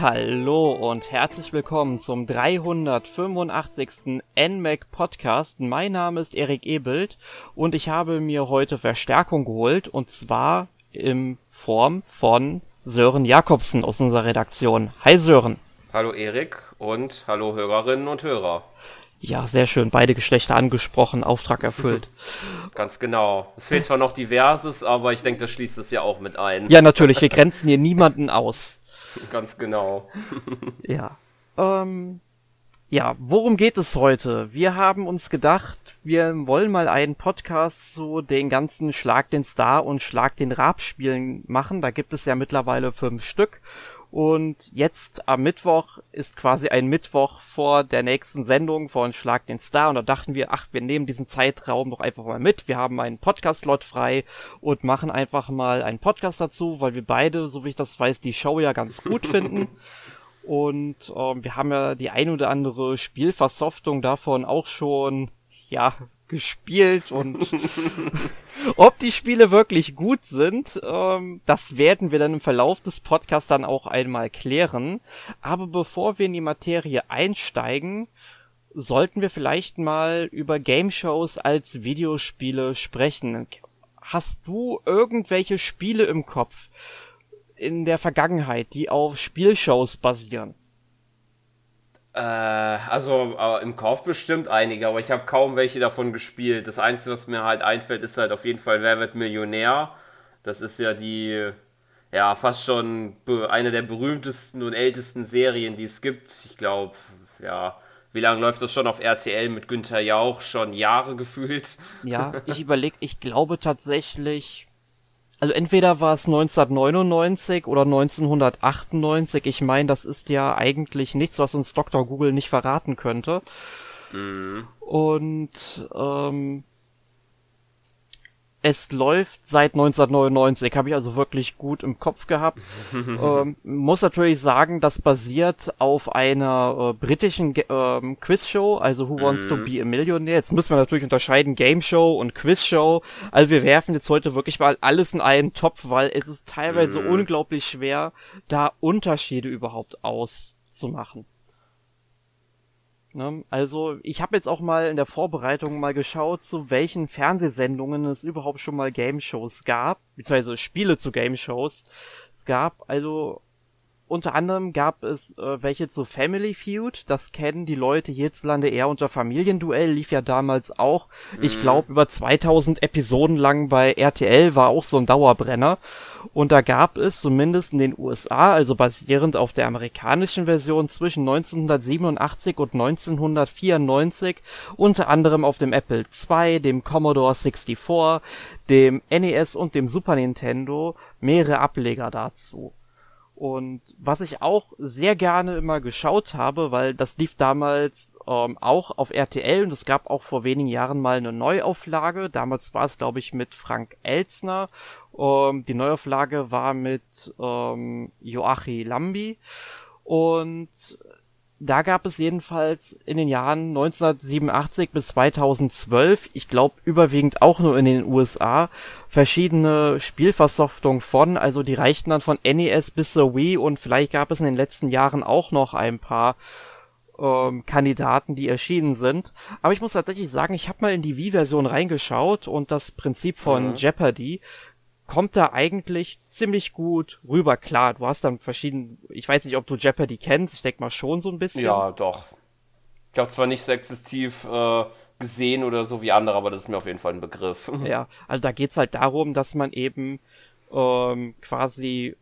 Hallo und herzlich willkommen zum 385. NMAC Podcast. Mein Name ist Erik Ebelt und ich habe mir heute Verstärkung geholt und zwar in Form von Sören Jakobsen aus unserer Redaktion. Hi Sören. Hallo Erik und hallo Hörerinnen und Hörer. Ja, sehr schön. Beide Geschlechter angesprochen, Auftrag erfüllt. Ganz genau. Es fehlt zwar noch diverses, aber ich denke, das schließt es ja auch mit ein. Ja, natürlich. Wir grenzen hier niemanden aus. Ganz genau. ja. Ähm, ja, worum geht es heute? Wir haben uns gedacht, wir wollen mal einen Podcast zu den ganzen Schlag den Star und Schlag den Rab Spielen machen. Da gibt es ja mittlerweile fünf Stück. Und jetzt am Mittwoch ist quasi ein Mittwoch vor der nächsten Sendung von Schlag den Star. Und da dachten wir, ach, wir nehmen diesen Zeitraum doch einfach mal mit. Wir haben einen Podcast-Slot frei und machen einfach mal einen Podcast dazu, weil wir beide, so wie ich das weiß, die Show ja ganz gut finden. Und ähm, wir haben ja die ein oder andere Spielversoftung davon auch schon, ja, gespielt und ob die Spiele wirklich gut sind, ähm, das werden wir dann im Verlauf des Podcasts dann auch einmal klären. Aber bevor wir in die Materie einsteigen, sollten wir vielleicht mal über Game Shows als Videospiele sprechen. Hast du irgendwelche Spiele im Kopf in der Vergangenheit, die auf Spielshows basieren? Äh, also äh, im Kauf bestimmt einige, aber ich habe kaum welche davon gespielt. Das Einzige, was mir halt einfällt, ist halt auf jeden Fall Wer wird Millionär. Das ist ja die, ja, fast schon eine der berühmtesten und ältesten Serien, die es gibt. Ich glaube, ja, wie lange läuft das schon auf RTL mit Günther Jauch? Schon Jahre gefühlt. Ja, ich überlege, ich glaube tatsächlich also entweder war es 1999 oder 1998. Ich meine, das ist ja eigentlich nichts, was uns Dr. Google nicht verraten könnte. Mhm. Und ähm, es läuft seit 1999, habe ich also wirklich gut im Kopf gehabt. ähm, muss natürlich sagen, das basiert auf einer äh, britischen ähm, Quizshow, also Who Wants to mhm. Be a Millionaire. Jetzt müssen wir natürlich unterscheiden Game Show und Quizshow. Also wir werfen jetzt heute wirklich mal alles in einen Topf, weil es ist teilweise mhm. unglaublich schwer, da Unterschiede überhaupt auszumachen. Ne? Also ich habe jetzt auch mal in der Vorbereitung mal geschaut, zu welchen Fernsehsendungen es überhaupt schon mal Game Shows gab, beziehungsweise Spiele zu Game Shows es gab. Also unter anderem gab es äh, welche zu Family Feud. Das kennen die Leute hierzulande eher unter Familienduell. Lief ja damals auch, mhm. ich glaube, über 2000 Episoden lang bei RTL war auch so ein Dauerbrenner. Und da gab es zumindest in den USA, also basierend auf der amerikanischen Version zwischen 1987 und 1994, unter anderem auf dem Apple II, dem Commodore 64, dem NES und dem Super Nintendo mehrere Ableger dazu. Und was ich auch sehr gerne immer geschaut habe, weil das lief damals ähm, auch auf RTL und es gab auch vor wenigen Jahren mal eine Neuauflage. Damals war es, glaube ich, mit Frank Elzner. Ähm, die Neuauflage war mit ähm, Joachim Lambi. Und da gab es jedenfalls in den Jahren 1987 bis 2012, ich glaube überwiegend auch nur in den USA, verschiedene Spielversoftungen von, also die reichten dann von NES bis zur Wii und vielleicht gab es in den letzten Jahren auch noch ein paar ähm, Kandidaten, die erschienen sind. Aber ich muss tatsächlich sagen, ich habe mal in die Wii-Version reingeschaut und das Prinzip von mhm. Jeopardy kommt da eigentlich ziemlich gut rüber. Klar, du hast dann verschiedene, ich weiß nicht, ob du Jeopardy kennst, ich denke mal schon so ein bisschen. Ja, doch. Ich habe zwar nicht so exzessiv äh, gesehen oder so wie andere, aber das ist mir auf jeden Fall ein Begriff. ja, also da geht's halt darum, dass man eben ähm, quasi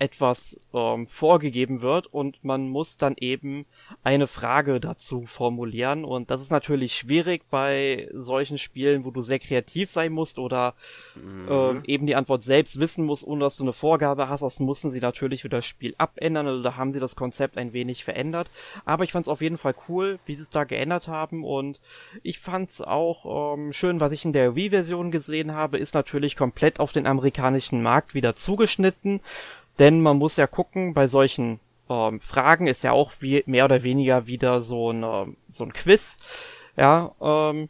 etwas ähm, vorgegeben wird und man muss dann eben eine Frage dazu formulieren und das ist natürlich schwierig bei solchen Spielen, wo du sehr kreativ sein musst oder mhm. ähm, eben die Antwort selbst wissen musst, ohne dass du eine Vorgabe hast. Das mussten sie natürlich für das Spiel abändern, also da haben sie das Konzept ein wenig verändert. Aber ich fand es auf jeden Fall cool, wie sie es da geändert haben und ich fand es auch ähm, schön, was ich in der Wii-Version gesehen habe, ist natürlich komplett auf den amerikanischen Markt wieder zugeschnitten. Denn man muss ja gucken, bei solchen ähm, Fragen ist ja auch wie, mehr oder weniger wieder so ein, ähm, so ein Quiz. Ja, ähm,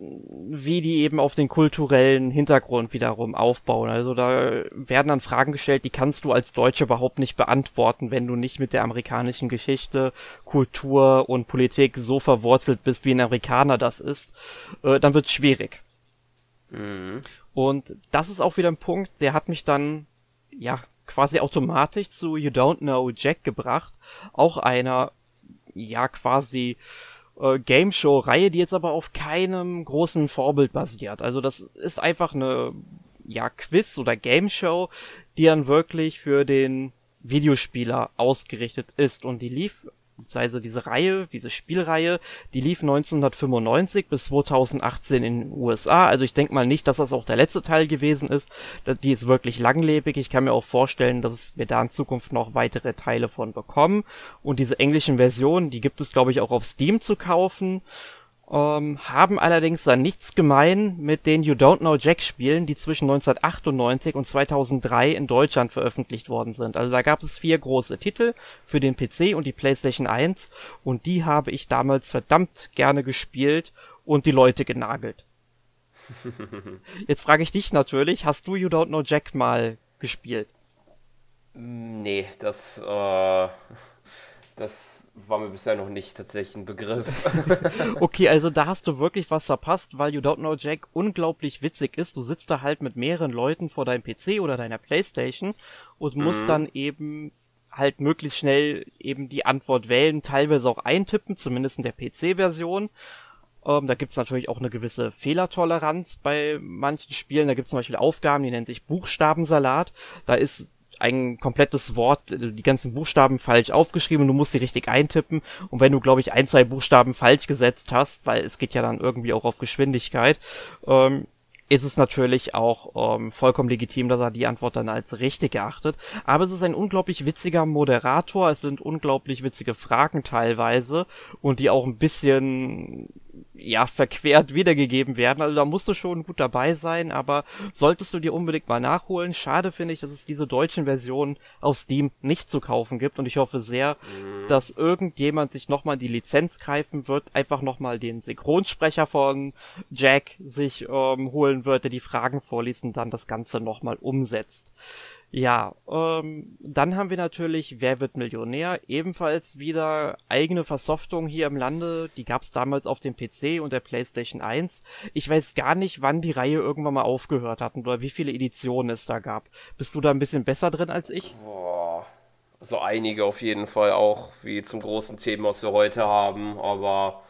wie die eben auf den kulturellen Hintergrund wiederum aufbauen. Also da werden dann Fragen gestellt, die kannst du als Deutsche überhaupt nicht beantworten, wenn du nicht mit der amerikanischen Geschichte, Kultur und Politik so verwurzelt bist, wie ein Amerikaner das ist. Äh, dann wird's schwierig. Mhm. Und das ist auch wieder ein Punkt, der hat mich dann, ja, quasi automatisch zu You Don't Know Jack gebracht. Auch einer, ja, quasi äh, Game Show Reihe, die jetzt aber auf keinem großen Vorbild basiert. Also das ist einfach eine ja Quiz oder Game Show, die dann wirklich für den Videospieler ausgerichtet ist und die lief beziehungsweise diese Reihe, diese Spielreihe, die lief 1995 bis 2018 in den USA. Also ich denke mal nicht, dass das auch der letzte Teil gewesen ist. Die ist wirklich langlebig. Ich kann mir auch vorstellen, dass wir da in Zukunft noch weitere Teile von bekommen. Und diese englischen Versionen, die gibt es glaube ich auch auf Steam zu kaufen ähm, haben allerdings dann nichts gemein mit den You Don't Know Jack Spielen, die zwischen 1998 und 2003 in Deutschland veröffentlicht worden sind. Also da gab es vier große Titel für den PC und die PlayStation 1 und die habe ich damals verdammt gerne gespielt und die Leute genagelt. Jetzt frage ich dich natürlich, hast du You Don't Know Jack mal gespielt? Nee, das, äh, das war mir bisher noch nicht tatsächlich ein Begriff. okay, also da hast du wirklich was verpasst, weil You Don't Know Jack unglaublich witzig ist. Du sitzt da halt mit mehreren Leuten vor deinem PC oder deiner Playstation und musst mhm. dann eben halt möglichst schnell eben die Antwort wählen, teilweise auch eintippen, zumindest in der PC-Version. Ähm, da gibt's natürlich auch eine gewisse Fehlertoleranz bei manchen Spielen. Da gibt's zum Beispiel Aufgaben, die nennen sich Buchstabensalat. Da ist ein komplettes Wort, äh, die ganzen Buchstaben falsch aufgeschrieben und du musst sie richtig eintippen. Und wenn du, glaube ich, ein, zwei Buchstaben falsch gesetzt hast, weil es geht ja dann irgendwie auch auf Geschwindigkeit, ähm, ist es natürlich auch ähm, vollkommen legitim, dass er die Antwort dann als richtig erachtet. Aber es ist ein unglaublich witziger Moderator, es sind unglaublich witzige Fragen teilweise und die auch ein bisschen ja, verquert wiedergegeben werden. Also da musst du schon gut dabei sein, aber solltest du dir unbedingt mal nachholen. Schade finde ich, dass es diese deutschen Versionen auf Steam nicht zu kaufen gibt und ich hoffe sehr, mhm. dass irgendjemand sich nochmal die Lizenz greifen wird, einfach nochmal den Synchronsprecher von Jack sich ähm, holen wird, der die Fragen vorliest und dann das Ganze nochmal umsetzt. Ja, ähm, dann haben wir natürlich Wer wird Millionär? Ebenfalls wieder eigene Versoftung hier im Lande. Die gab's damals auf dem PC und der PlayStation 1. Ich weiß gar nicht, wann die Reihe irgendwann mal aufgehört hat oder wie viele Editionen es da gab. Bist du da ein bisschen besser drin als ich? Boah, so einige auf jeden Fall auch, wie zum großen Thema, was wir heute haben, aber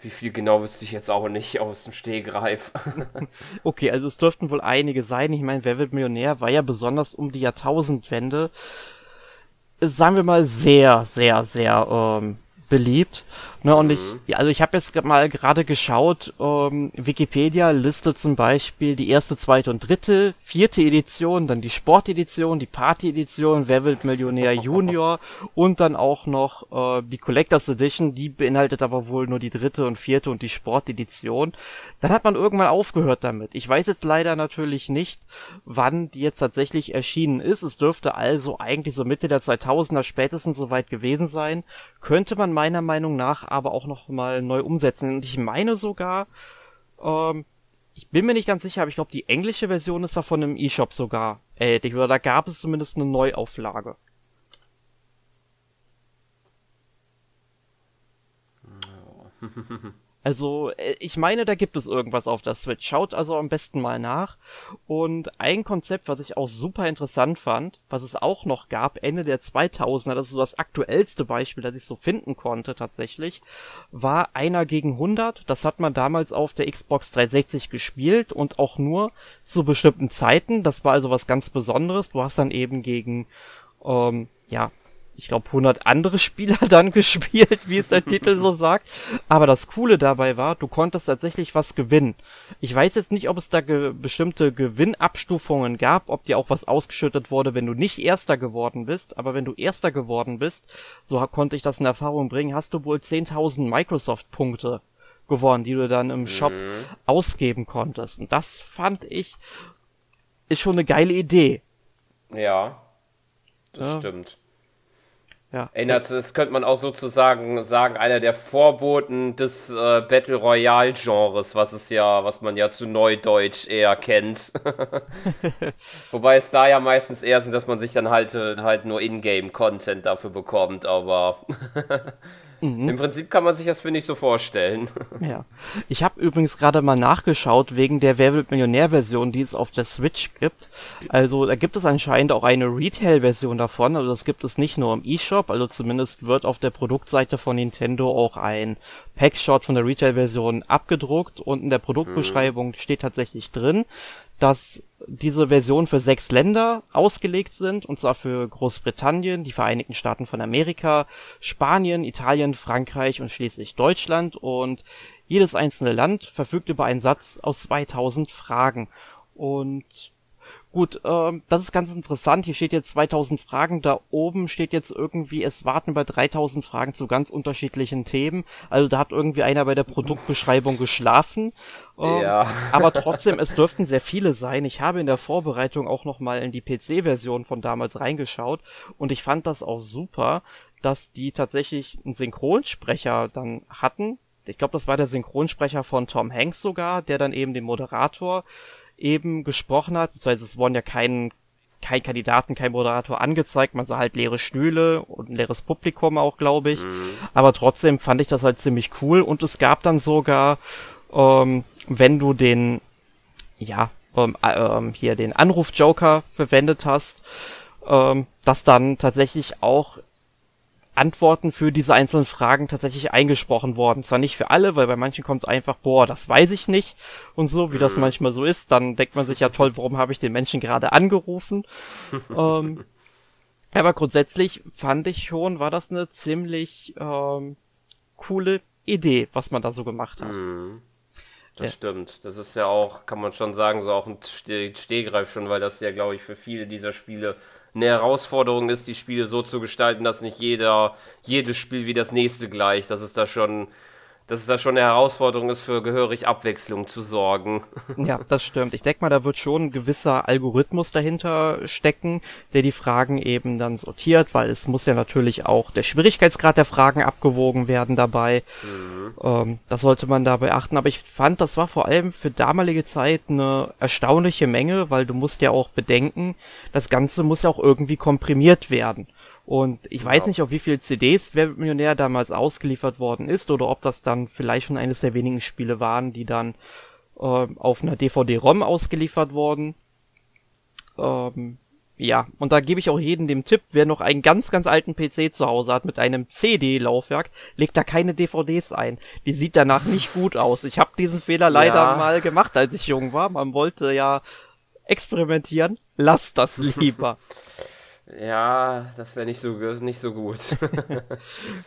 wie viel genau wüsste ich jetzt auch nicht aus dem Stehgreif. okay, also es dürften wohl einige sein. Ich meine, Wer wird Millionär war ja besonders um die Jahrtausendwende, sagen wir mal, sehr, sehr, sehr ähm, beliebt. Ne, und ich, mhm. ja, also ich habe jetzt mal gerade geschaut, ähm, Wikipedia listet zum Beispiel die erste, zweite und dritte, vierte Edition, dann die Sportedition, die Party-Edition, Wer wird Millionär Junior und dann auch noch äh, die Collectors Edition, die beinhaltet aber wohl nur die dritte und vierte und die Sportedition. Dann hat man irgendwann aufgehört damit. Ich weiß jetzt leider natürlich nicht, wann die jetzt tatsächlich erschienen ist. Es dürfte also eigentlich so Mitte der 2000er spätestens soweit gewesen sein. Könnte man meiner Meinung nach aber auch noch mal neu umsetzen. Und ich meine sogar, ähm, ich bin mir nicht ganz sicher, aber ich glaube, die englische Version ist davon im eShop sogar erhältlich. Oder da gab es zumindest eine Neuauflage. Also, äh, ich meine, da gibt es irgendwas auf der Switch. Schaut also am besten mal nach. Und ein Konzept, was ich auch super interessant fand, was es auch noch gab, Ende der 2000er, das ist so das aktuellste Beispiel, das ich so finden konnte tatsächlich, war einer gegen 100. Das hat man damals auf der Xbox 360 gespielt und auch nur zu bestimmten Zeiten. Das war also was ganz Besonderes. Du hast dann eben gegen ähm, ja, ich glaube, 100 andere Spieler dann gespielt, wie es der Titel so sagt. Aber das Coole dabei war, du konntest tatsächlich was gewinnen. Ich weiß jetzt nicht, ob es da ge bestimmte Gewinnabstufungen gab, ob dir auch was ausgeschüttet wurde, wenn du nicht Erster geworden bist. Aber wenn du Erster geworden bist, so konnte ich das in Erfahrung bringen, hast du wohl 10.000 Microsoft-Punkte gewonnen, die du dann im Shop mhm. ausgeben konntest. Und das fand ich, ist schon eine geile Idee. Ja, das ja. stimmt. Ja. Erinnert, das könnte man auch sozusagen sagen, einer der Vorboten des äh, Battle Royale Genres, was es ja, was man ja zu Neudeutsch eher kennt. Wobei es da ja meistens eher sind, dass man sich dann halt, äh, halt nur Ingame Content dafür bekommt, aber Mhm. Im Prinzip kann man sich das, finde ich, so vorstellen. Ja. Ich habe übrigens gerade mal nachgeschaut wegen der Wer wird Millionär-Version, die es auf der Switch gibt. Also da gibt es anscheinend auch eine Retail-Version davon. Also das gibt es nicht nur im eShop. Also zumindest wird auf der Produktseite von Nintendo auch ein Packshot von der Retail-Version abgedruckt und in der Produktbeschreibung mhm. steht tatsächlich drin, dass diese Version für sechs Länder ausgelegt sind, und zwar für Großbritannien, die Vereinigten Staaten von Amerika, Spanien, Italien, Frankreich und schließlich Deutschland. Und jedes einzelne Land verfügt über einen Satz aus 2000 Fragen. Und Gut, ähm, das ist ganz interessant. Hier steht jetzt 2000 Fragen. Da oben steht jetzt irgendwie, es warten bei 3000 Fragen zu ganz unterschiedlichen Themen. Also da hat irgendwie einer bei der Produktbeschreibung geschlafen. Ähm, ja. aber trotzdem, es dürften sehr viele sein. Ich habe in der Vorbereitung auch nochmal in die PC-Version von damals reingeschaut und ich fand das auch super, dass die tatsächlich einen Synchronsprecher dann hatten. Ich glaube, das war der Synchronsprecher von Tom Hanks sogar, der dann eben den Moderator eben gesprochen hat, beziehungsweise es wurden ja kein, kein Kandidaten, kein Moderator angezeigt, man sah halt leere Stühle und ein leeres Publikum auch, glaube ich. Mhm. Aber trotzdem fand ich das halt ziemlich cool und es gab dann sogar, ähm, wenn du den, ja, ähm, ähm, hier den Anruf-Joker verwendet hast, ähm, dass dann tatsächlich auch Antworten für diese einzelnen Fragen tatsächlich eingesprochen worden. Zwar nicht für alle, weil bei manchen kommt es einfach, boah, das weiß ich nicht und so, wie das mhm. manchmal so ist. Dann denkt man sich ja toll, warum habe ich den Menschen gerade angerufen? ähm, aber grundsätzlich fand ich schon, war das eine ziemlich ähm, coole Idee, was man da so gemacht hat. Mhm. Das ja. stimmt. Das ist ja auch, kann man schon sagen, so auch ein Stehgreif schon, weil das ja, glaube ich, für viele dieser Spiele eine Herausforderung ist, die Spiele so zu gestalten, dass nicht jeder, jedes Spiel wie das nächste gleich. Das ist da schon dass es da schon eine Herausforderung ist, für gehörig Abwechslung zu sorgen. Ja, das stimmt. Ich denke mal, da wird schon ein gewisser Algorithmus dahinter stecken, der die Fragen eben dann sortiert, weil es muss ja natürlich auch der Schwierigkeitsgrad der Fragen abgewogen werden dabei. Mhm. Ähm, das sollte man da beachten. Aber ich fand, das war vor allem für damalige Zeit eine erstaunliche Menge, weil du musst ja auch bedenken, das Ganze muss ja auch irgendwie komprimiert werden. Und ich weiß nicht, auf wie viel CDs Wer Millionär damals ausgeliefert worden ist oder ob das dann vielleicht schon eines der wenigen Spiele waren, die dann äh, auf einer DVD-ROM ausgeliefert wurden. Ähm, ja, und da gebe ich auch jedem den Tipp, wer noch einen ganz, ganz alten PC zu Hause hat mit einem CD-Laufwerk, legt da keine DVDs ein. Die sieht danach nicht gut aus. Ich habe diesen Fehler leider ja. mal gemacht, als ich jung war. Man wollte ja experimentieren. Lass das lieber. Ja, das wäre nicht so, nicht so gut.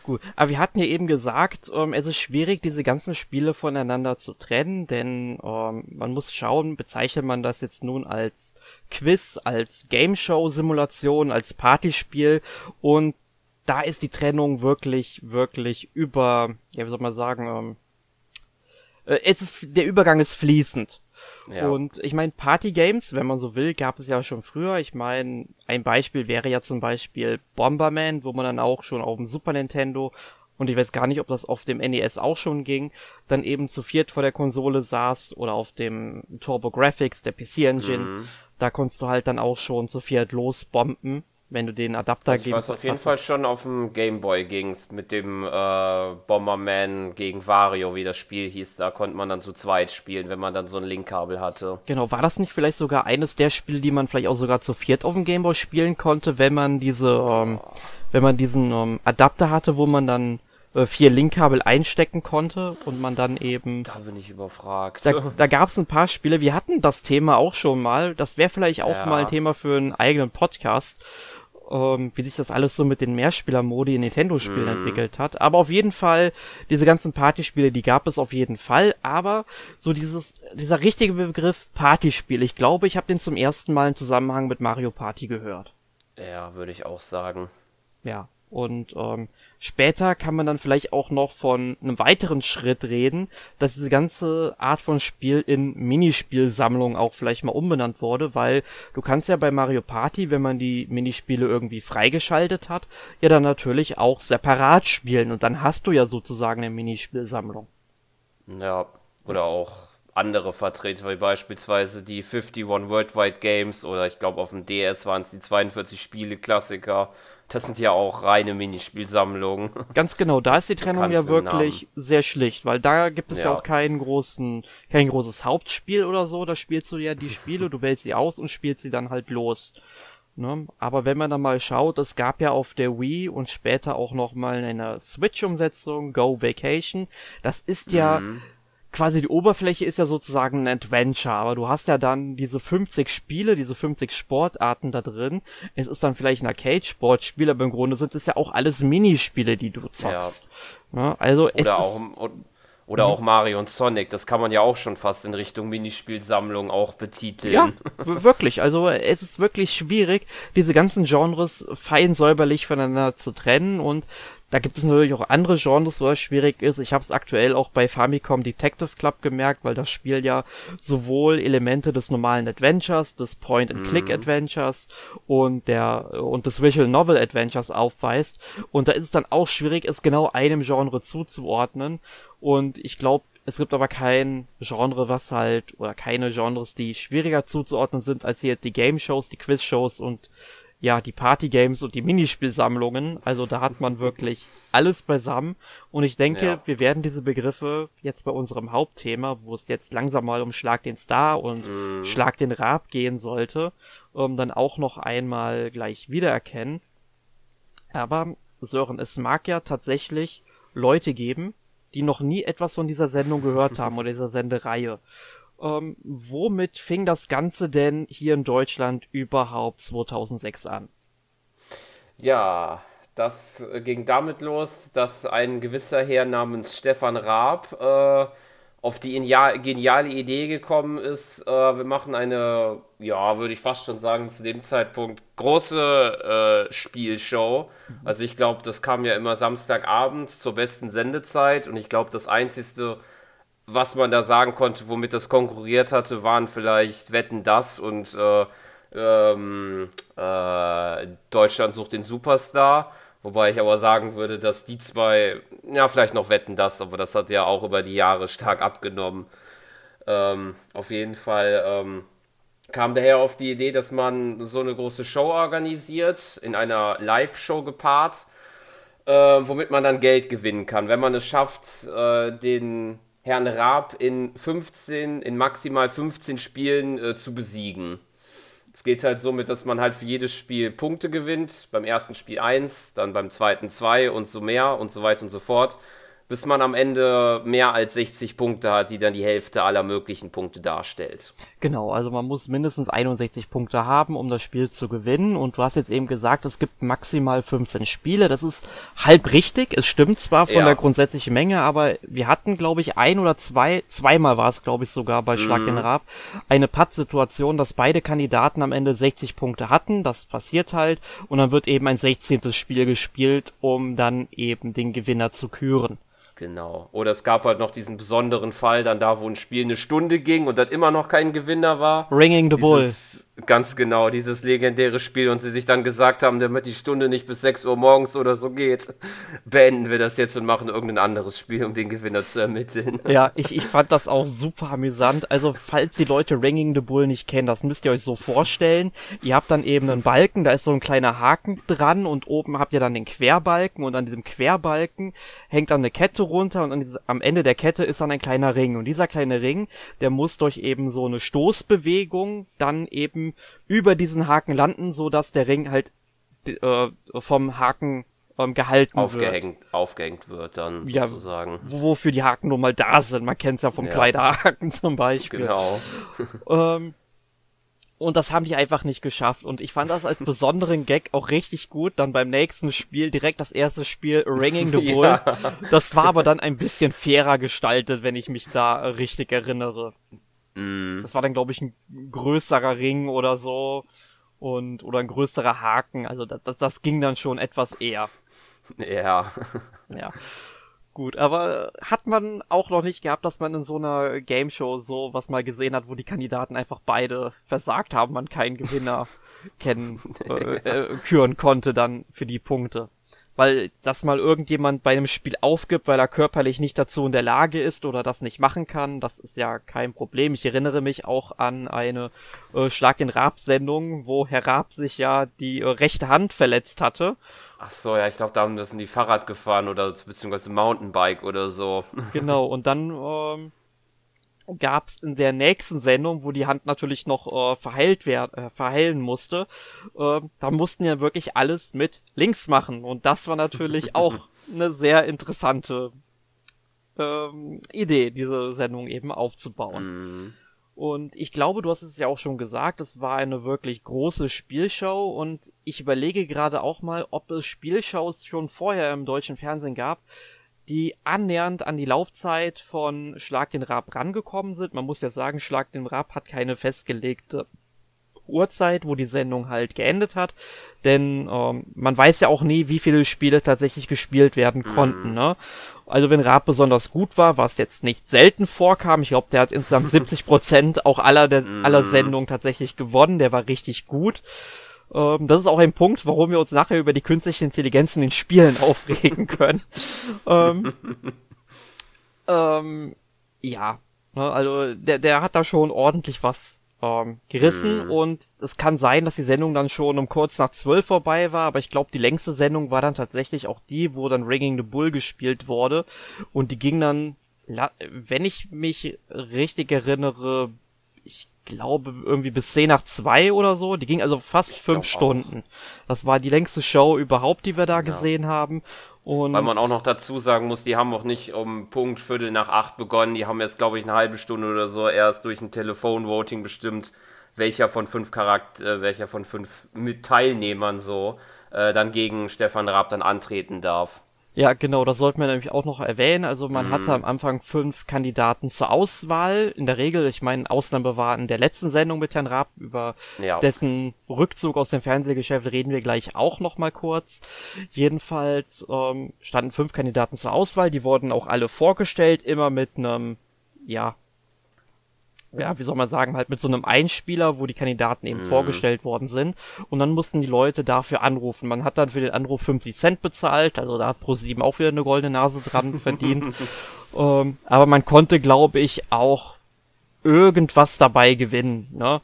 gut, aber wir hatten ja eben gesagt, ähm, es ist schwierig, diese ganzen Spiele voneinander zu trennen, denn ähm, man muss schauen, bezeichnet man das jetzt nun als Quiz, als Game Show Simulation, als Partyspiel und da ist die Trennung wirklich, wirklich über, ja, wie soll man sagen, ähm, äh, es ist, der Übergang ist fließend. Ja. Und ich meine, Party-Games, wenn man so will, gab es ja schon früher. Ich meine, ein Beispiel wäre ja zum Beispiel Bomberman, wo man dann auch schon auf dem Super Nintendo und ich weiß gar nicht, ob das auf dem NES auch schon ging, dann eben zu viert vor der Konsole saß oder auf dem Turbo Graphics, der PC Engine, mhm. da konntest du halt dann auch schon zu viert losbomben wenn du den Adapter also ich weiß auf jeden Fall schon auf dem Gameboy ging's mit dem äh, Bomberman gegen Wario, wie das Spiel hieß. Da konnte man dann zu zweit spielen, wenn man dann so ein Linkkabel hatte. Genau, war das nicht vielleicht sogar eines der Spiele, die man vielleicht auch sogar zu viert auf dem Gameboy spielen konnte, wenn man diese, ähm, wenn man diesen ähm, Adapter hatte, wo man dann äh, vier Linkkabel einstecken konnte und man dann eben. Da bin ich überfragt. Da, da gab es ein paar Spiele. Wir hatten das Thema auch schon mal. Das wäre vielleicht auch ja. mal ein Thema für einen eigenen Podcast ähm, wie sich das alles so mit den Mehrspieler-Modi in Nintendo-Spielen mhm. entwickelt hat. Aber auf jeden Fall, diese ganzen Partyspiele, die gab es auf jeden Fall. Aber so dieses, dieser richtige Begriff Partyspiel, ich glaube, ich habe den zum ersten Mal im Zusammenhang mit Mario Party gehört. Ja, würde ich auch sagen. Ja, und ähm, Später kann man dann vielleicht auch noch von einem weiteren Schritt reden, dass diese ganze Art von Spiel in Minispielsammlung auch vielleicht mal umbenannt wurde, weil du kannst ja bei Mario Party, wenn man die Minispiele irgendwie freigeschaltet hat, ja dann natürlich auch separat spielen und dann hast du ja sozusagen eine Minispielsammlung. Ja, oder auch andere Vertreter, wie beispielsweise die 51 Worldwide Games oder ich glaube auf dem DS waren es die 42 Spiele Klassiker. Das sind ja auch reine Minispielsammlungen. Ganz genau, da ist die Trennung ja wirklich sehr schlicht, weil da gibt es ja. ja. auch keinen großen, kein großes Hauptspiel oder so. Da spielst du ja die Spiele, du wählst sie aus und spielst sie dann halt los. Ne? Aber wenn man dann mal schaut, es gab ja auf der Wii und später auch noch mal eine Switch-Umsetzung, Go Vacation. Das ist ja mhm quasi die Oberfläche ist ja sozusagen ein Adventure, aber du hast ja dann diese 50 Spiele, diese 50 Sportarten da drin. Es ist dann vielleicht ein Arcade-Sportspiel, aber im Grunde sind es ja auch alles Minispiele, die du zockst. Ja. Ne? Also es oder auch, oder mhm. auch Mario und Sonic, das kann man ja auch schon fast in Richtung Minispielsammlung auch betiteln. Ja, wirklich. Also es ist wirklich schwierig, diese ganzen Genres fein säuberlich voneinander zu trennen und da gibt es natürlich auch andere Genres, wo es schwierig ist. Ich habe es aktuell auch bei Famicom Detective Club gemerkt, weil das Spiel ja sowohl Elemente des normalen Adventures, des Point-and-Click-Adventures mhm. und der und des Visual Novel Adventures aufweist. Und da ist es dann auch schwierig, es genau einem Genre zuzuordnen. Und ich glaube, es gibt aber kein Genre, was halt, oder keine Genres, die schwieriger zuzuordnen sind, als hier die Game-Shows, die Quiz-Shows und ja, die Party-Games und die Minispielsammlungen. Also da hat man wirklich alles beisammen. Und ich denke, ja. wir werden diese Begriffe jetzt bei unserem Hauptthema, wo es jetzt langsam mal um Schlag den Star und mhm. Schlag den Rab gehen sollte, um, dann auch noch einmal gleich wiedererkennen. Aber Sören, es mag ja tatsächlich Leute geben, die noch nie etwas von dieser Sendung gehört haben oder dieser Sendereihe. Ähm, womit fing das Ganze denn hier in Deutschland überhaupt 2006 an? Ja, das ging damit los, dass ein gewisser Herr namens Stefan Raab äh, auf die geniale Idee gekommen ist, äh, wir machen eine, ja, würde ich fast schon sagen, zu dem Zeitpunkt große äh, Spielshow. Also ich glaube, das kam ja immer Samstagabends zur besten Sendezeit und ich glaube, das einzigste was man da sagen konnte, womit das konkurriert hatte, waren vielleicht Wetten das und äh, ähm, äh, Deutschland sucht den Superstar. Wobei ich aber sagen würde, dass die zwei, ja, vielleicht noch Wetten das, aber das hat ja auch über die Jahre stark abgenommen. Ähm, auf jeden Fall ähm, kam daher auf die Idee, dass man so eine große Show organisiert, in einer Live-Show gepaart, äh, womit man dann Geld gewinnen kann. Wenn man es schafft, äh, den Herrn Raab in 15, in maximal 15 Spielen äh, zu besiegen. Es geht halt somit, dass man halt für jedes Spiel Punkte gewinnt. Beim ersten Spiel 1, dann beim zweiten 2 und so mehr und so weiter und so fort bis man am Ende mehr als 60 Punkte hat, die dann die Hälfte aller möglichen Punkte darstellt. Genau, also man muss mindestens 61 Punkte haben, um das Spiel zu gewinnen. Und du hast jetzt eben gesagt, es gibt maximal 15 Spiele. Das ist halb richtig. Es stimmt zwar von ja. der grundsätzlichen Menge, aber wir hatten, glaube ich, ein oder zwei, zweimal war es, glaube ich, sogar bei Schlag in mhm. Rab, eine Patt-Situation, dass beide Kandidaten am Ende 60 Punkte hatten. Das passiert halt. Und dann wird eben ein 16. Spiel gespielt, um dann eben den Gewinner zu küren. Genau. Oder es gab halt noch diesen besonderen Fall, dann da, wo ein Spiel eine Stunde ging und dann immer noch kein Gewinner war. Ringing the Bull. Ganz genau, dieses legendäre Spiel und sie sich dann gesagt haben, damit die Stunde nicht bis 6 Uhr morgens oder so geht, beenden wir das jetzt und machen irgendein anderes Spiel, um den Gewinner zu ermitteln. Ja, ich, ich fand das auch super amüsant. Also, falls die Leute Ringing the Bull nicht kennen, das müsst ihr euch so vorstellen. Ihr habt dann eben einen Balken, da ist so ein kleiner Haken dran und oben habt ihr dann den Querbalken und an diesem Querbalken hängt dann eine Kette runter und diesem, am Ende der Kette ist dann ein kleiner Ring. Und dieser kleine Ring, der muss durch eben so eine Stoßbewegung dann eben über diesen Haken landen, so dass der Ring halt äh, vom Haken ähm, gehalten aufgehängt, wird. Aufgehängt wird dann ja, sozusagen. Wofür die Haken nun mal da sind. Man kennt es ja vom ja. Kleiderhaken zum Beispiel. Genau. ähm, und das haben die einfach nicht geschafft. Und ich fand das als besonderen Gag auch richtig gut. Dann beim nächsten Spiel, direkt das erste Spiel, Ringing the Bull. Ja. Das war aber dann ein bisschen fairer gestaltet, wenn ich mich da richtig erinnere. Mm. Das war dann, glaube ich, ein größerer Ring oder so. Und, oder ein größerer Haken. Also das, das, das ging dann schon etwas eher. Ja. Ja. Gut, aber hat man auch noch nicht gehabt, dass man in so einer Game Show so was mal gesehen hat, wo die Kandidaten einfach beide versagt haben, man keinen Gewinner kennen, äh, äh, küren konnte dann für die Punkte. Weil, dass mal irgendjemand bei einem Spiel aufgibt, weil er körperlich nicht dazu in der Lage ist oder das nicht machen kann, das ist ja kein Problem. Ich erinnere mich auch an eine äh, Schlag den Raab-Sendung, wo Herr Raab sich ja die äh, rechte Hand verletzt hatte Ach so, ja, ich glaube, da haben das sind die Fahrrad gefahren oder beziehungsweise Mountainbike oder so. Genau, und dann ähm, gab es in der nächsten Sendung, wo die Hand natürlich noch äh, verheilt werden, äh, verheilen musste, äh, da mussten ja wirklich alles mit links machen. Und das war natürlich auch eine sehr interessante ähm, Idee, diese Sendung eben aufzubauen. Mhm. Und ich glaube, du hast es ja auch schon gesagt, es war eine wirklich große Spielshow und ich überlege gerade auch mal, ob es Spielshows schon vorher im deutschen Fernsehen gab, die annähernd an die Laufzeit von Schlag den Rab rangekommen sind. Man muss ja sagen, Schlag den Rab hat keine festgelegte Uhrzeit, wo die Sendung halt geendet hat. Denn ähm, man weiß ja auch nie, wie viele Spiele tatsächlich gespielt werden konnten. Mhm. Ne? Also wenn Raab besonders gut war, was jetzt nicht selten vorkam, ich glaube, der hat insgesamt 70 Prozent auch aller, der, mhm. aller Sendungen tatsächlich gewonnen, der war richtig gut. Ähm, das ist auch ein Punkt, warum wir uns nachher über die künstliche Intelligenz in den Spielen aufregen können. ähm, ähm, ja, ne, also der, der hat da schon ordentlich was ähm, gerissen mhm. und es kann sein, dass die Sendung dann schon um kurz nach zwölf vorbei war, aber ich glaube, die längste Sendung war dann tatsächlich auch die, wo dann Ringing the Bull gespielt wurde und die ging dann, wenn ich mich richtig erinnere, ich glaube irgendwie bis 10 nach zwei oder so. Die ging also fast ich fünf Stunden. Auch. Das war die längste Show überhaupt, die wir da ja. gesehen haben. Und Weil man auch noch dazu sagen muss, die haben auch nicht um Punkt Viertel nach acht begonnen. Die haben jetzt, glaube ich, eine halbe Stunde oder so erst durch ein Telefonvoting bestimmt, welcher von fünf Charakter, äh, welcher von fünf mit Teilnehmern so äh, dann gegen Stefan Raab dann antreten darf. Ja, genau, das sollten wir nämlich auch noch erwähnen. Also man mhm. hatte am Anfang fünf Kandidaten zur Auswahl. In der Regel, ich meine, Ausnahme war in der letzten Sendung mit Herrn Raab, über ja. dessen Rückzug aus dem Fernsehgeschäft reden wir gleich auch noch mal kurz. Jedenfalls ähm, standen fünf Kandidaten zur Auswahl, die wurden auch alle vorgestellt, immer mit einem, ja, ja, wie soll man sagen, halt mit so einem Einspieler, wo die Kandidaten eben mhm. vorgestellt worden sind. Und dann mussten die Leute dafür anrufen. Man hat dann für den Anruf 50 Cent bezahlt, also da hat ProSieben auch wieder eine goldene Nase dran verdient. ähm, aber man konnte, glaube ich, auch irgendwas dabei gewinnen, ne?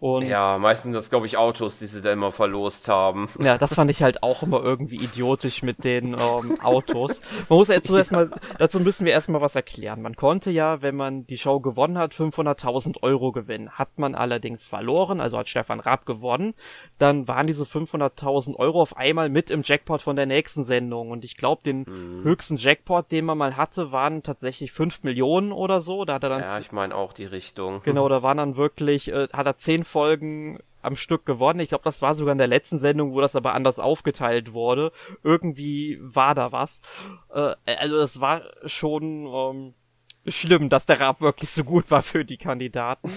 Und ja, meistens das, glaube ich, Autos, die sie da immer verlost haben. Ja, das fand ich halt auch immer irgendwie idiotisch mit den ähm, Autos. Man muss jetzt so erstmal, dazu müssen wir erstmal was erklären. Man konnte ja, wenn man die Show gewonnen hat, 500.000 Euro gewinnen. Hat man allerdings verloren, also hat Stefan Raab gewonnen, dann waren diese 500.000 Euro auf einmal mit im Jackpot von der nächsten Sendung. Und ich glaube, den mhm. höchsten Jackpot, den man mal hatte, waren tatsächlich 5 Millionen oder so. Da hat er dann. Ja, ich meine auch die Richtung. Genau, da waren dann wirklich, äh, hat er 10 Folgen am Stück gewonnen. Ich glaube, das war sogar in der letzten Sendung, wo das aber anders aufgeteilt wurde. Irgendwie war da was. Äh, also es war schon ähm, schlimm, dass der Rap wirklich so gut war für die Kandidaten.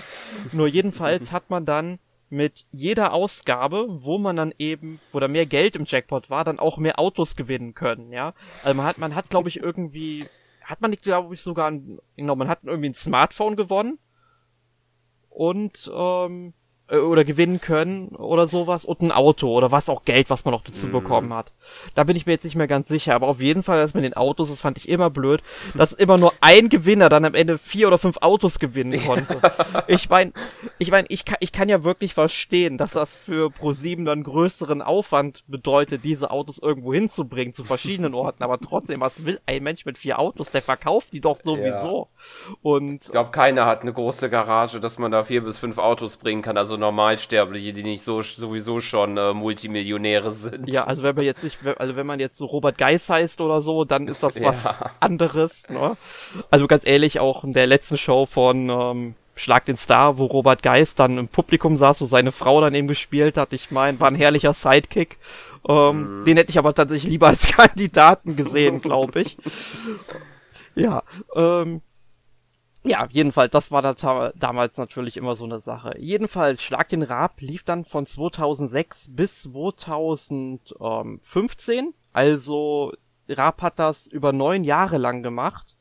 Nur jedenfalls hat man dann mit jeder Ausgabe, wo man dann eben, wo da mehr Geld im Jackpot war, dann auch mehr Autos gewinnen können, ja. Also man hat, man hat, glaube ich, irgendwie, hat man nicht, glaube ich, sogar ein, genau, man hat irgendwie ein Smartphone gewonnen und ähm, äh, oder gewinnen können oder sowas und ein Auto oder was auch Geld, was man noch dazu mm. bekommen hat. Da bin ich mir jetzt nicht mehr ganz sicher, aber auf jeden Fall, dass mit den Autos, das fand ich immer blöd, dass immer nur ein Gewinner dann am Ende vier oder fünf Autos gewinnen konnte. ich meine, ich meine, ich kann, ich kann ja wirklich verstehen, dass das für Pro7 dann größeren Aufwand bedeutet, diese Autos irgendwo hinzubringen, zu verschiedenen Orten, aber trotzdem, was will ein Mensch mit vier Autos? Der verkauft die doch sowieso. Ja. Und ich glaube, keiner hat eine große Garage, dass man da vier bis fünf Autos bringen kann, also Normalsterbliche, die nicht so sowieso schon äh, Multimillionäre sind. Ja, also wenn man jetzt nicht, also wenn man jetzt so Robert Geis heißt oder so, dann ist das was ja. anderes. Ne? Also ganz ehrlich, auch in der letzten Show von ähm, Schlag den Star, wo Robert Geis dann im Publikum saß, wo seine Frau dann eben gespielt hat. Ich meine, war ein herrlicher Sidekick. Ähm, mhm. Den hätte ich aber tatsächlich lieber als Kandidaten gesehen, glaube ich. ja, ähm, ja, jedenfalls, das war da damals natürlich immer so eine Sache. Jedenfalls, Schlag den Rab lief dann von 2006 bis 2015. Also Raab hat das über neun Jahre lang gemacht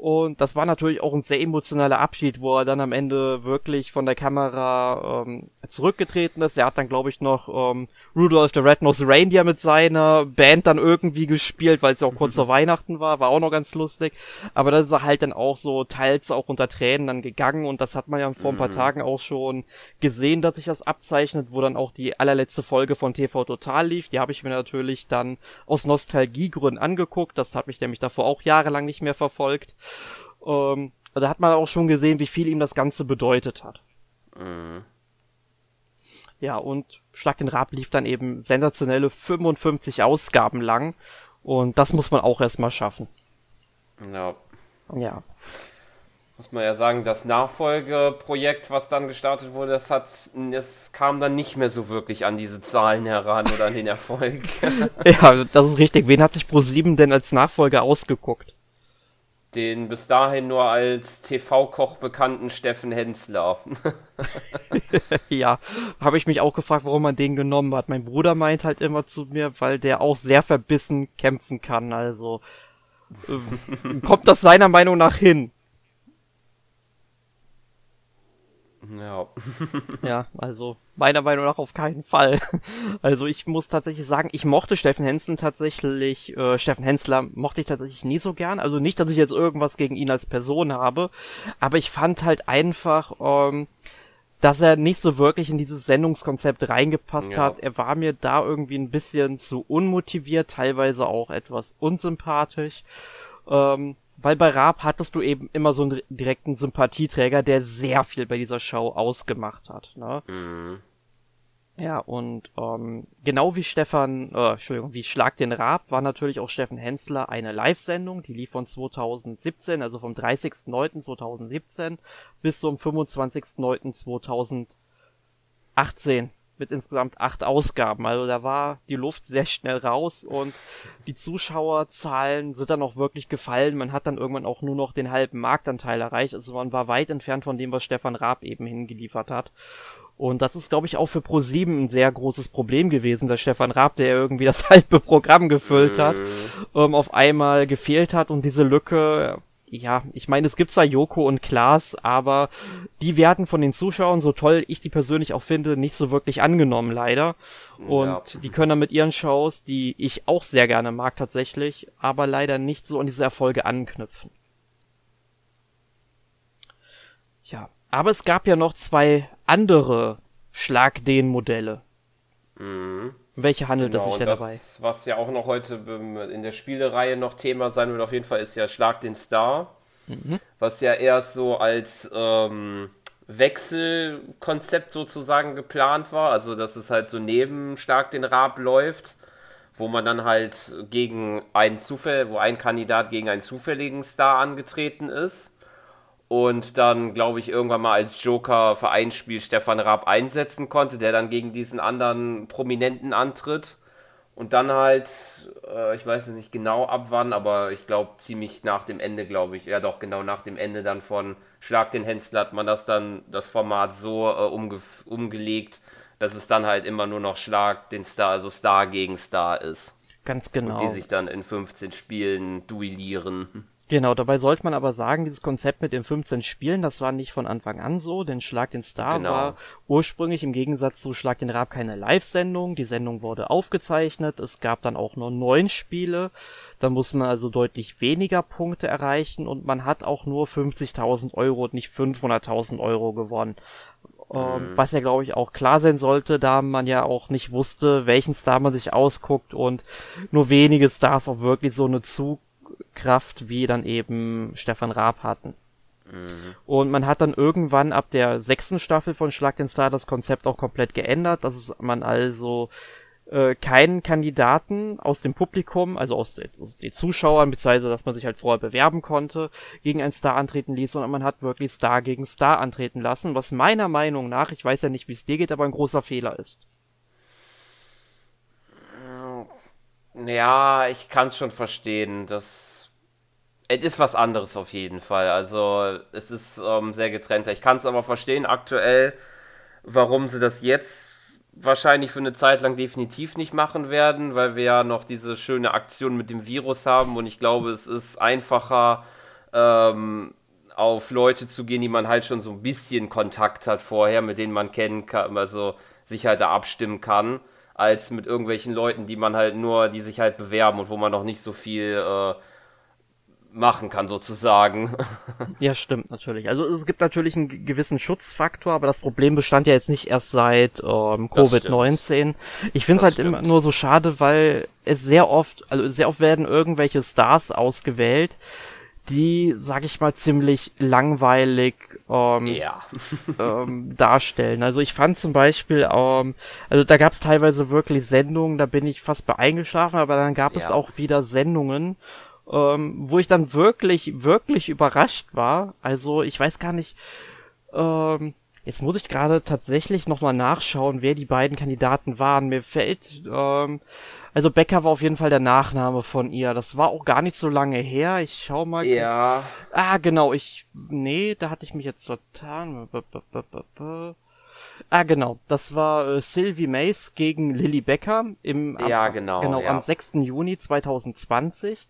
und das war natürlich auch ein sehr emotionaler Abschied, wo er dann am Ende wirklich von der Kamera ähm, zurückgetreten ist. Er hat dann, glaube ich, noch ähm, Rudolph the Red-Nosed Reindeer mit seiner Band dann irgendwie gespielt, weil es ja auch kurz vor Weihnachten war. War auch noch ganz lustig. Aber da ist er halt dann auch so teils auch unter Tränen dann gegangen. Und das hat man ja vor ein paar mhm. Tagen auch schon gesehen, dass sich das abzeichnet, wo dann auch die allerletzte Folge von TV Total lief. Die habe ich mir natürlich dann aus Nostalgiegründen angeguckt. Das hat mich nämlich davor auch jahrelang nicht mehr verfolgt. Ähm, da hat man auch schon gesehen, wie viel ihm das Ganze bedeutet hat. Mhm. Ja, und Schlag den Rab lief dann eben sensationelle 55 Ausgaben lang. Und das muss man auch erstmal schaffen. Ja. Ja. Muss man ja sagen, das Nachfolgeprojekt, was dann gestartet wurde, das hat, das kam dann nicht mehr so wirklich an diese Zahlen heran oder an den Erfolg. ja, das ist richtig. Wen hat sich Pro7 denn als Nachfolger ausgeguckt? Den bis dahin nur als TV-Koch bekannten Steffen Hensler. ja, habe ich mich auch gefragt, warum man den genommen hat. Mein Bruder meint halt immer zu mir, weil der auch sehr verbissen kämpfen kann. Also äh, kommt das seiner Meinung nach hin. Ja. ja, also meiner Meinung nach auf keinen Fall. Also ich muss tatsächlich sagen, ich mochte Steffen Hensler tatsächlich, äh, Steffen Hensler mochte ich tatsächlich nie so gern. Also nicht, dass ich jetzt irgendwas gegen ihn als Person habe, aber ich fand halt einfach, ähm, dass er nicht so wirklich in dieses Sendungskonzept reingepasst ja. hat. Er war mir da irgendwie ein bisschen zu unmotiviert, teilweise auch etwas unsympathisch. Ähm, weil bei Raab hattest du eben immer so einen direkten Sympathieträger, der sehr viel bei dieser Show ausgemacht hat. Ne? Mhm. Ja, und ähm, genau wie Stefan, äh, Entschuldigung, wie Schlag den Raab war natürlich auch Steffen Hensler eine Live-Sendung, die lief von 2017, also vom 30.09.2017 bis zum 25.09.2018 mit insgesamt acht Ausgaben. Also da war die Luft sehr schnell raus und die Zuschauerzahlen sind dann auch wirklich gefallen. Man hat dann irgendwann auch nur noch den halben Marktanteil erreicht. Also man war weit entfernt von dem, was Stefan Raab eben hingeliefert hat. Und das ist, glaube ich, auch für Pro7 ein sehr großes Problem gewesen, dass Stefan Raab, der irgendwie das halbe Programm gefüllt hat, mhm. ähm, auf einmal gefehlt hat und diese Lücke ja, ich meine, es gibt zwar Joko und Klaas, aber die werden von den Zuschauern, so toll ich die persönlich auch finde, nicht so wirklich angenommen, leider. Und ja. die können dann mit ihren Shows, die ich auch sehr gerne mag tatsächlich, aber leider nicht so an diese Erfolge anknüpfen. Ja, aber es gab ja noch zwei andere Schlagdehn-Modelle. Mhm. Welche handelt genau, es sich denn das, dabei? Was ja auch noch heute in der Spielereihe noch Thema sein wird, auf jeden Fall ist ja Schlag den Star. Mhm. Was ja erst so als ähm, Wechselkonzept sozusagen geplant war. Also, dass es halt so neben Schlag den Rab läuft, wo man dann halt gegen einen Zufall, wo ein Kandidat gegen einen zufälligen Star angetreten ist und dann, glaube ich, irgendwann mal als Joker für ein Spiel Stefan Raab einsetzen konnte, der dann gegen diesen anderen Prominenten antritt. Und dann halt, äh, ich weiß nicht genau ab wann, aber ich glaube ziemlich nach dem Ende, glaube ich, ja doch, genau nach dem Ende dann von Schlag den Hensler hat man das dann, das Format so äh, umge umgelegt, dass es dann halt immer nur noch Schlag den Star, also Star gegen Star ist. Ganz genau. Und die sich dann in 15 Spielen duellieren. Genau, dabei sollte man aber sagen, dieses Konzept mit den 15 Spielen, das war nicht von Anfang an so, denn Schlag den Star genau. war ursprünglich im Gegensatz zu Schlag den Rab keine Live-Sendung. Die Sendung wurde aufgezeichnet, es gab dann auch nur neun Spiele, da muss man also deutlich weniger Punkte erreichen und man hat auch nur 50.000 Euro und nicht 500.000 Euro gewonnen. Ähm, mhm. Was ja, glaube ich, auch klar sein sollte, da man ja auch nicht wusste, welchen Star man sich ausguckt und nur wenige Stars auch wirklich so eine Zug Kraft wie dann eben Stefan Raab hatten. Mhm. Und man hat dann irgendwann ab der sechsten Staffel von Schlag den Star das Konzept auch komplett geändert, dass man also äh, keinen Kandidaten aus dem Publikum, also aus, aus den Zuschauern, beziehungsweise dass man sich halt vorher bewerben konnte, gegen einen Star antreten ließ, sondern man hat wirklich Star gegen Star antreten lassen, was meiner Meinung nach, ich weiß ja nicht, wie es dir geht, aber ein großer Fehler ist. Ja, ich kann es schon verstehen, dass es ist was anderes auf jeden Fall. Also es ist ähm, sehr getrennt. Ich kann es aber verstehen aktuell, warum sie das jetzt wahrscheinlich für eine Zeit lang definitiv nicht machen werden, weil wir ja noch diese schöne Aktion mit dem Virus haben und ich glaube, es ist einfacher, ähm, auf Leute zu gehen, die man halt schon so ein bisschen Kontakt hat vorher, mit denen man kennen kann, also sich halt da abstimmen kann, als mit irgendwelchen Leuten, die man halt nur, die sich halt bewerben und wo man noch nicht so viel äh, machen kann, sozusagen. Ja, stimmt, natürlich. Also es gibt natürlich einen gewissen Schutzfaktor, aber das Problem bestand ja jetzt nicht erst seit ähm, Covid-19. Ich finde es halt stimmt. immer nur so schade, weil es sehr oft, also sehr oft werden irgendwelche Stars ausgewählt, die, sag ich mal, ziemlich langweilig ähm, ja. ähm, darstellen. Also ich fand zum Beispiel, ähm, also da gab es teilweise wirklich Sendungen, da bin ich fast bei eingeschlafen, aber dann gab ja. es auch wieder Sendungen, ähm, wo ich dann wirklich, wirklich überrascht war. Also ich weiß gar nicht, ähm, jetzt muss ich gerade tatsächlich nochmal nachschauen, wer die beiden Kandidaten waren. Mir fällt, ähm, also Becker war auf jeden Fall der Nachname von ihr. Das war auch gar nicht so lange her. Ich schau mal. Ja. Ah, genau, ich, nee, da hatte ich mich jetzt total. Ah, genau. Das war äh, Sylvie Mace gegen Lily Becker im ja, genau, genau ja. am 6. Juni 2020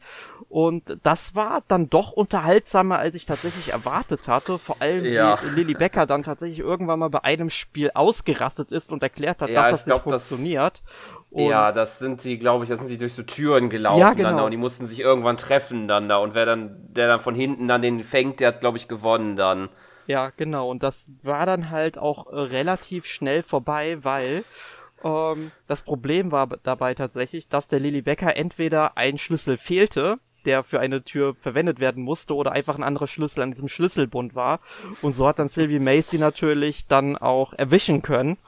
und das war dann doch unterhaltsamer als ich tatsächlich erwartet hatte, vor allem ja. wie Lily Becker dann tatsächlich irgendwann mal bei einem Spiel ausgerastet ist und erklärt hat, ja, dass das glaub, nicht funktioniert. Und ja, das sind sie, glaube ich, das sind sie durch so Türen gelaufen ja, genau. dann da und die mussten sich irgendwann treffen dann da und wer dann der dann von hinten dann den fängt, der hat glaube ich gewonnen dann. Ja, genau. Und das war dann halt auch äh, relativ schnell vorbei, weil ähm, das Problem war dabei tatsächlich, dass der Lily Becker entweder ein Schlüssel fehlte, der für eine Tür verwendet werden musste, oder einfach ein anderer Schlüssel an diesem Schlüsselbund war. Und so hat dann Sylvie Macy natürlich dann auch erwischen können.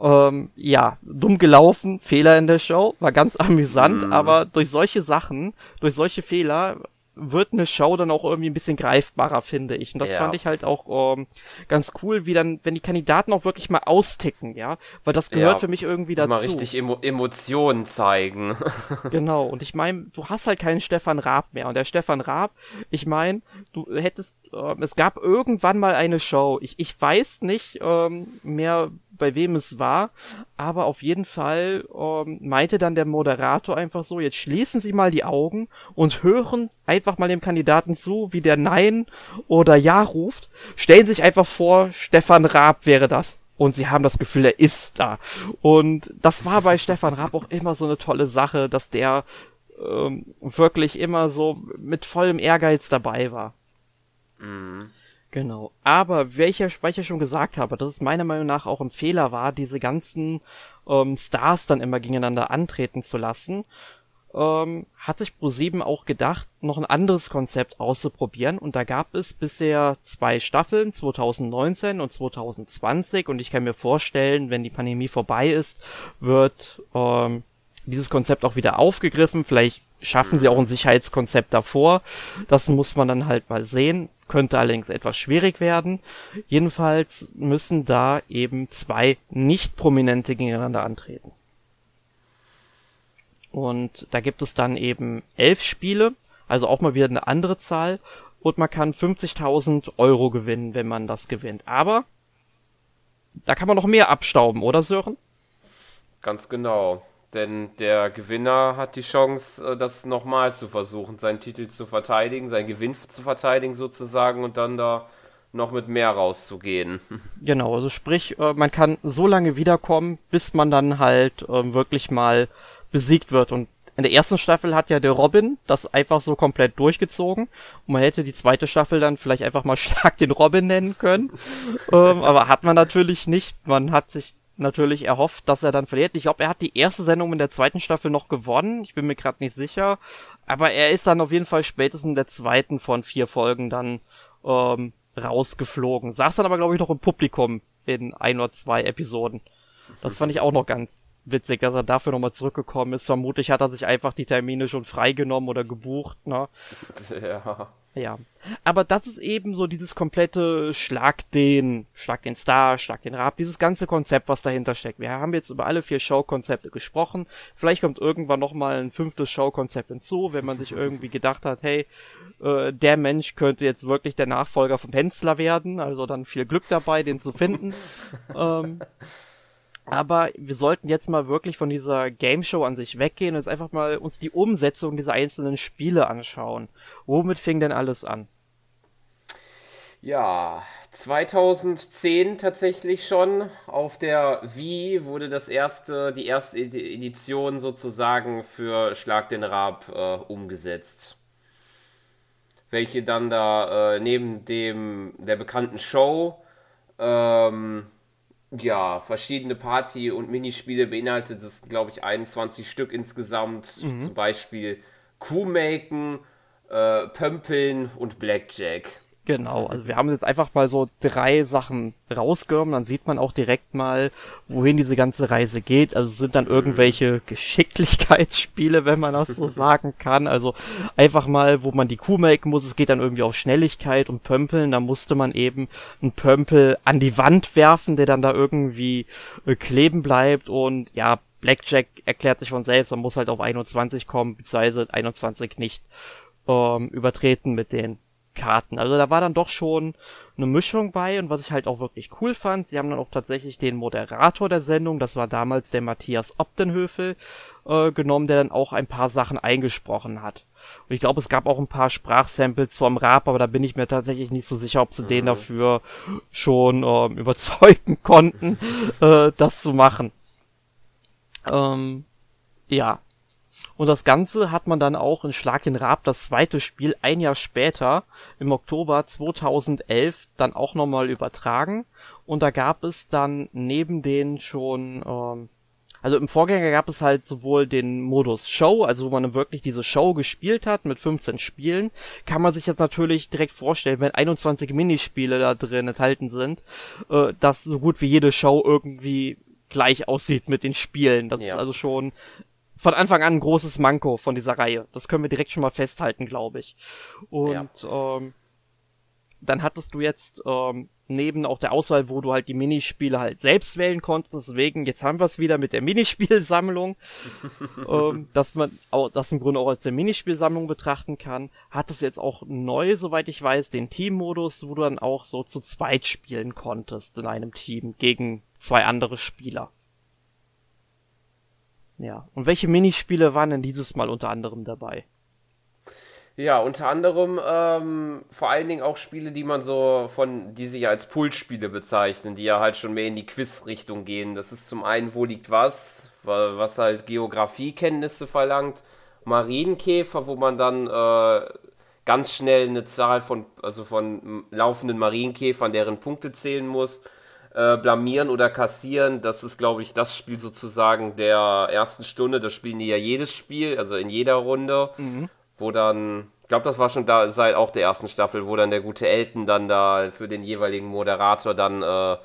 Ähm, ja, dumm gelaufen, Fehler in der Show, war ganz amüsant, mm. aber durch solche Sachen, durch solche Fehler wird eine Show dann auch irgendwie ein bisschen greifbarer, finde ich. Und das ja. fand ich halt auch ähm, ganz cool, wie dann, wenn die Kandidaten auch wirklich mal austicken, ja, weil das gehört ja, für mich irgendwie dazu. Mal richtig Emo Emotionen zeigen. genau. Und ich meine, du hast halt keinen Stefan Raab mehr. Und der Stefan Raab, ich meine, du hättest, äh, es gab irgendwann mal eine Show. Ich, ich weiß nicht ähm, mehr, bei wem es war, aber auf jeden Fall ähm, meinte dann der Moderator einfach so, jetzt schließen Sie mal die Augen und hören einfach mal dem Kandidaten zu, wie der Nein oder Ja ruft. Stellen Sie sich einfach vor, Stefan Raab wäre das. Und sie haben das Gefühl, er ist da. Und das war bei Stefan Raab auch immer so eine tolle Sache, dass der ähm, wirklich immer so mit vollem Ehrgeiz dabei war. Mhm. Genau. Aber welcher, weil ich ja schon gesagt habe, dass es meiner Meinung nach auch ein Fehler war, diese ganzen ähm, Stars dann immer gegeneinander antreten zu lassen, ähm, hat sich Pro7 auch gedacht, noch ein anderes Konzept auszuprobieren. Und da gab es bisher zwei Staffeln, 2019 und 2020. Und ich kann mir vorstellen, wenn die Pandemie vorbei ist, wird ähm, dieses Konzept auch wieder aufgegriffen. Vielleicht schaffen sie auch ein Sicherheitskonzept davor. Das muss man dann halt mal sehen. Könnte allerdings etwas schwierig werden. Jedenfalls müssen da eben zwei nicht prominente gegeneinander antreten. Und da gibt es dann eben elf Spiele, also auch mal wieder eine andere Zahl. Und man kann 50.000 Euro gewinnen, wenn man das gewinnt. Aber da kann man noch mehr abstauben, oder Sören? Ganz genau. Denn der Gewinner hat die Chance, äh, das nochmal zu versuchen, seinen Titel zu verteidigen, seinen Gewinn zu verteidigen sozusagen und dann da noch mit mehr rauszugehen. Genau, also sprich, äh, man kann so lange wiederkommen, bis man dann halt ähm, wirklich mal besiegt wird. Und in der ersten Staffel hat ja der Robin das einfach so komplett durchgezogen. Und man hätte die zweite Staffel dann vielleicht einfach mal Schlag den Robin nennen können. ähm, aber hat man natürlich nicht. Man hat sich natürlich erhofft, dass er dann verliert. Ich glaube, er hat die erste Sendung in der zweiten Staffel noch gewonnen. Ich bin mir gerade nicht sicher. Aber er ist dann auf jeden Fall spätestens in der zweiten von vier Folgen dann ähm, rausgeflogen. Saß dann aber, glaube ich, noch im Publikum in ein oder zwei Episoden. Das fand ich auch noch ganz witzig, dass er dafür nochmal zurückgekommen ist. Vermutlich hat er sich einfach die Termine schon freigenommen oder gebucht, ne? Ja. Ja. Aber das ist eben so dieses komplette Schlag den, Schlag den Star, Schlag den Rab, dieses ganze Konzept, was dahinter steckt. Wir haben jetzt über alle vier Showkonzepte gesprochen. Vielleicht kommt irgendwann nochmal ein fünftes Showkonzept hinzu, wenn man sich irgendwie gedacht hat, hey, äh, der Mensch könnte jetzt wirklich der Nachfolger vom Hensler werden. Also dann viel Glück dabei, den zu finden. ähm, Aber wir sollten jetzt mal wirklich von dieser Game Show an sich weggehen und jetzt einfach mal uns die Umsetzung dieser einzelnen Spiele anschauen. Womit fing denn alles an? Ja, 2010 tatsächlich schon auf der Wii wurde das erste, die erste Edition sozusagen für Schlag den Rab äh, umgesetzt. Welche dann da äh, neben dem der bekannten Show ähm, ja, verschiedene Party- und Minispiele beinhaltet das, glaube ich, 21 Stück insgesamt. Mhm. Zum Beispiel Kuhmaken, äh, Pömpeln und Blackjack. Genau, also wir haben jetzt einfach mal so drei Sachen rausgenommen, dann sieht man auch direkt mal, wohin diese ganze Reise geht. Also sind dann irgendwelche Geschicklichkeitsspiele, wenn man das so sagen kann. Also einfach mal, wo man die Kuh melken muss, es geht dann irgendwie auf Schnelligkeit und Pömpeln, da musste man eben einen Pömpel an die Wand werfen, der dann da irgendwie äh, kleben bleibt. Und ja, Blackjack erklärt sich von selbst, man muss halt auf 21 kommen, beziehungsweise 21 nicht ähm, übertreten mit den Karten. Also da war dann doch schon eine Mischung bei und was ich halt auch wirklich cool fand, sie haben dann auch tatsächlich den Moderator der Sendung, das war damals der Matthias Obdenhöfel, äh, genommen, der dann auch ein paar Sachen eingesprochen hat. Und ich glaube, es gab auch ein paar Sprachsamples vom Rap, aber da bin ich mir tatsächlich nicht so sicher, ob sie mhm. den dafür schon äh, überzeugen konnten, äh, das zu machen. Ähm, ja, und das Ganze hat man dann auch in Schlag den Rab, das zweite Spiel, ein Jahr später, im Oktober 2011, dann auch nochmal übertragen. Und da gab es dann neben den schon, ähm, also im Vorgänger gab es halt sowohl den Modus Show, also wo man wirklich diese Show gespielt hat mit 15 Spielen, kann man sich jetzt natürlich direkt vorstellen, wenn 21 Minispiele da drin enthalten sind, äh, dass so gut wie jede Show irgendwie gleich aussieht mit den Spielen. Das ja. ist also schon von Anfang an ein großes Manko von dieser Reihe. Das können wir direkt schon mal festhalten, glaube ich. Und ja. ähm, dann hattest du jetzt ähm, neben auch der Auswahl, wo du halt die Minispiele halt selbst wählen konntest. Deswegen, jetzt haben wir es wieder mit der Minispielsammlung, ähm, dass man auch, das im Grunde auch als eine Minispielsammlung betrachten kann. Hattest jetzt auch neu, soweit ich weiß, den Teammodus, wo du dann auch so zu zweit spielen konntest in einem Team gegen zwei andere Spieler. Ja. Und welche Minispiele waren denn dieses Mal unter anderem dabei? Ja, unter anderem ähm, vor allen Dingen auch Spiele, die man so von, die sich als Pulsspiele bezeichnen, die ja halt schon mehr in die Quiz-Richtung gehen. Das ist zum einen, wo liegt was, was halt Geografiekenntnisse verlangt, Marienkäfer, wo man dann äh, ganz schnell eine Zahl von, also von laufenden Marienkäfern, deren Punkte zählen muss äh, blamieren oder kassieren, das ist, glaube ich, das Spiel sozusagen der ersten Stunde. Das spielen die ja jedes Spiel, also in jeder Runde, mhm. wo dann, ich glaube, das war schon da seit auch der ersten Staffel, wo dann der gute Elton dann da für den jeweiligen Moderator dann äh,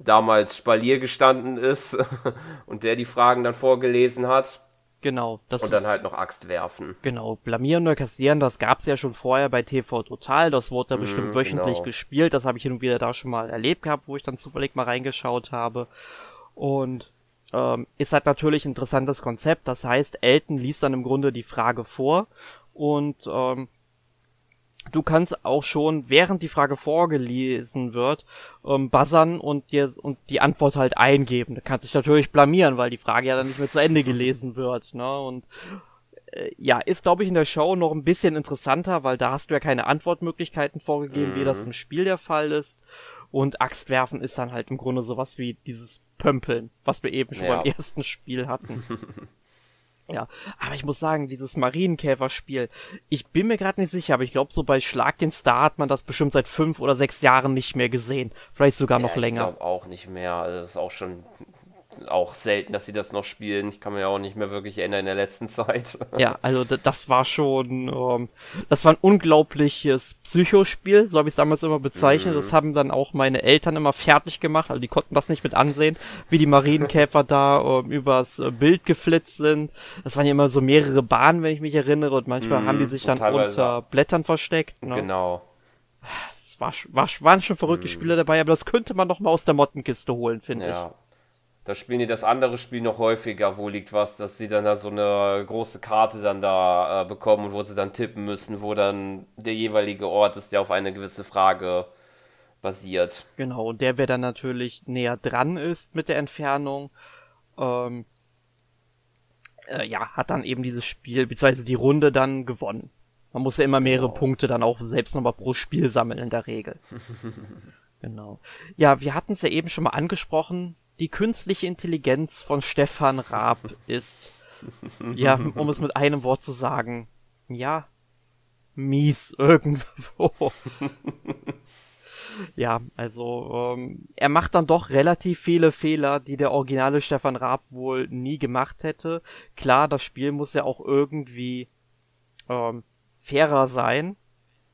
damals Spalier gestanden ist und der die Fragen dann vorgelesen hat. Genau. Das und dann halt noch Axt werfen. Genau. Blamieren oder kassieren, das gab's ja schon vorher bei TV Total. Das wurde da mm, bestimmt wöchentlich genau. gespielt. Das habe ich hin und wieder da schon mal erlebt gehabt, wo ich dann zufällig mal reingeschaut habe. Und ähm, ist halt natürlich ein interessantes Konzept. Das heißt, Elton liest dann im Grunde die Frage vor und ähm, du kannst auch schon, während die Frage vorgelesen wird, ähm, buzzern und dir und die Antwort halt eingeben. Du kannst dich natürlich blamieren, weil die Frage ja dann nicht mehr zu Ende gelesen wird. Ne? Und äh, ja, ist glaube ich in der Show noch ein bisschen interessanter, weil da hast du ja keine Antwortmöglichkeiten vorgegeben, mhm. wie das mhm. im Spiel der Fall ist. Und Axtwerfen ist dann halt im Grunde sowas wie dieses Pömpeln, was wir eben schon ja. beim ersten Spiel hatten. Ja, aber ich muss sagen, dieses Marienkäferspiel, ich bin mir gerade nicht sicher, aber ich glaube, so bei Schlag den Star hat man das bestimmt seit fünf oder sechs Jahren nicht mehr gesehen. Vielleicht sogar ja, noch länger. Ich glaube auch nicht mehr. Also das ist auch schon auch selten, dass sie das noch spielen. Ich kann mir ja auch nicht mehr wirklich erinnern in der letzten Zeit. Ja, also das war schon, ähm, das war ein unglaubliches Psychospiel, so habe ich es damals immer bezeichnet. Mhm. Das haben dann auch meine Eltern immer fertig gemacht, also die konnten das nicht mit ansehen, wie die Marienkäfer da ähm, übers äh, Bild geflitzt sind. Das waren ja immer so mehrere Bahnen, wenn ich mich erinnere, und manchmal mhm. haben die sich dann unter Blättern versteckt. Ne? Genau. Es war, war, waren schon verrückte mhm. Spiele dabei, aber das könnte man noch mal aus der Mottenkiste holen, finde ja. ich. Da spielen die das andere Spiel noch häufiger, wo liegt was, dass sie dann da so eine große Karte dann da äh, bekommen, wo sie dann tippen müssen, wo dann der jeweilige Ort ist, der auf eine gewisse Frage basiert. Genau, und der, wer dann natürlich näher dran ist mit der Entfernung, ähm, äh, ja, hat dann eben dieses Spiel, beziehungsweise die Runde dann gewonnen. Man muss ja immer mehrere genau. Punkte dann auch selbst nochmal pro Spiel sammeln in der Regel. genau. Ja, wir hatten es ja eben schon mal angesprochen. Die künstliche Intelligenz von Stefan Raab ist, ja, um es mit einem Wort zu sagen, ja, mies irgendwo. ja, also ähm, er macht dann doch relativ viele Fehler, die der originale Stefan Raab wohl nie gemacht hätte. Klar, das Spiel muss ja auch irgendwie ähm, fairer sein.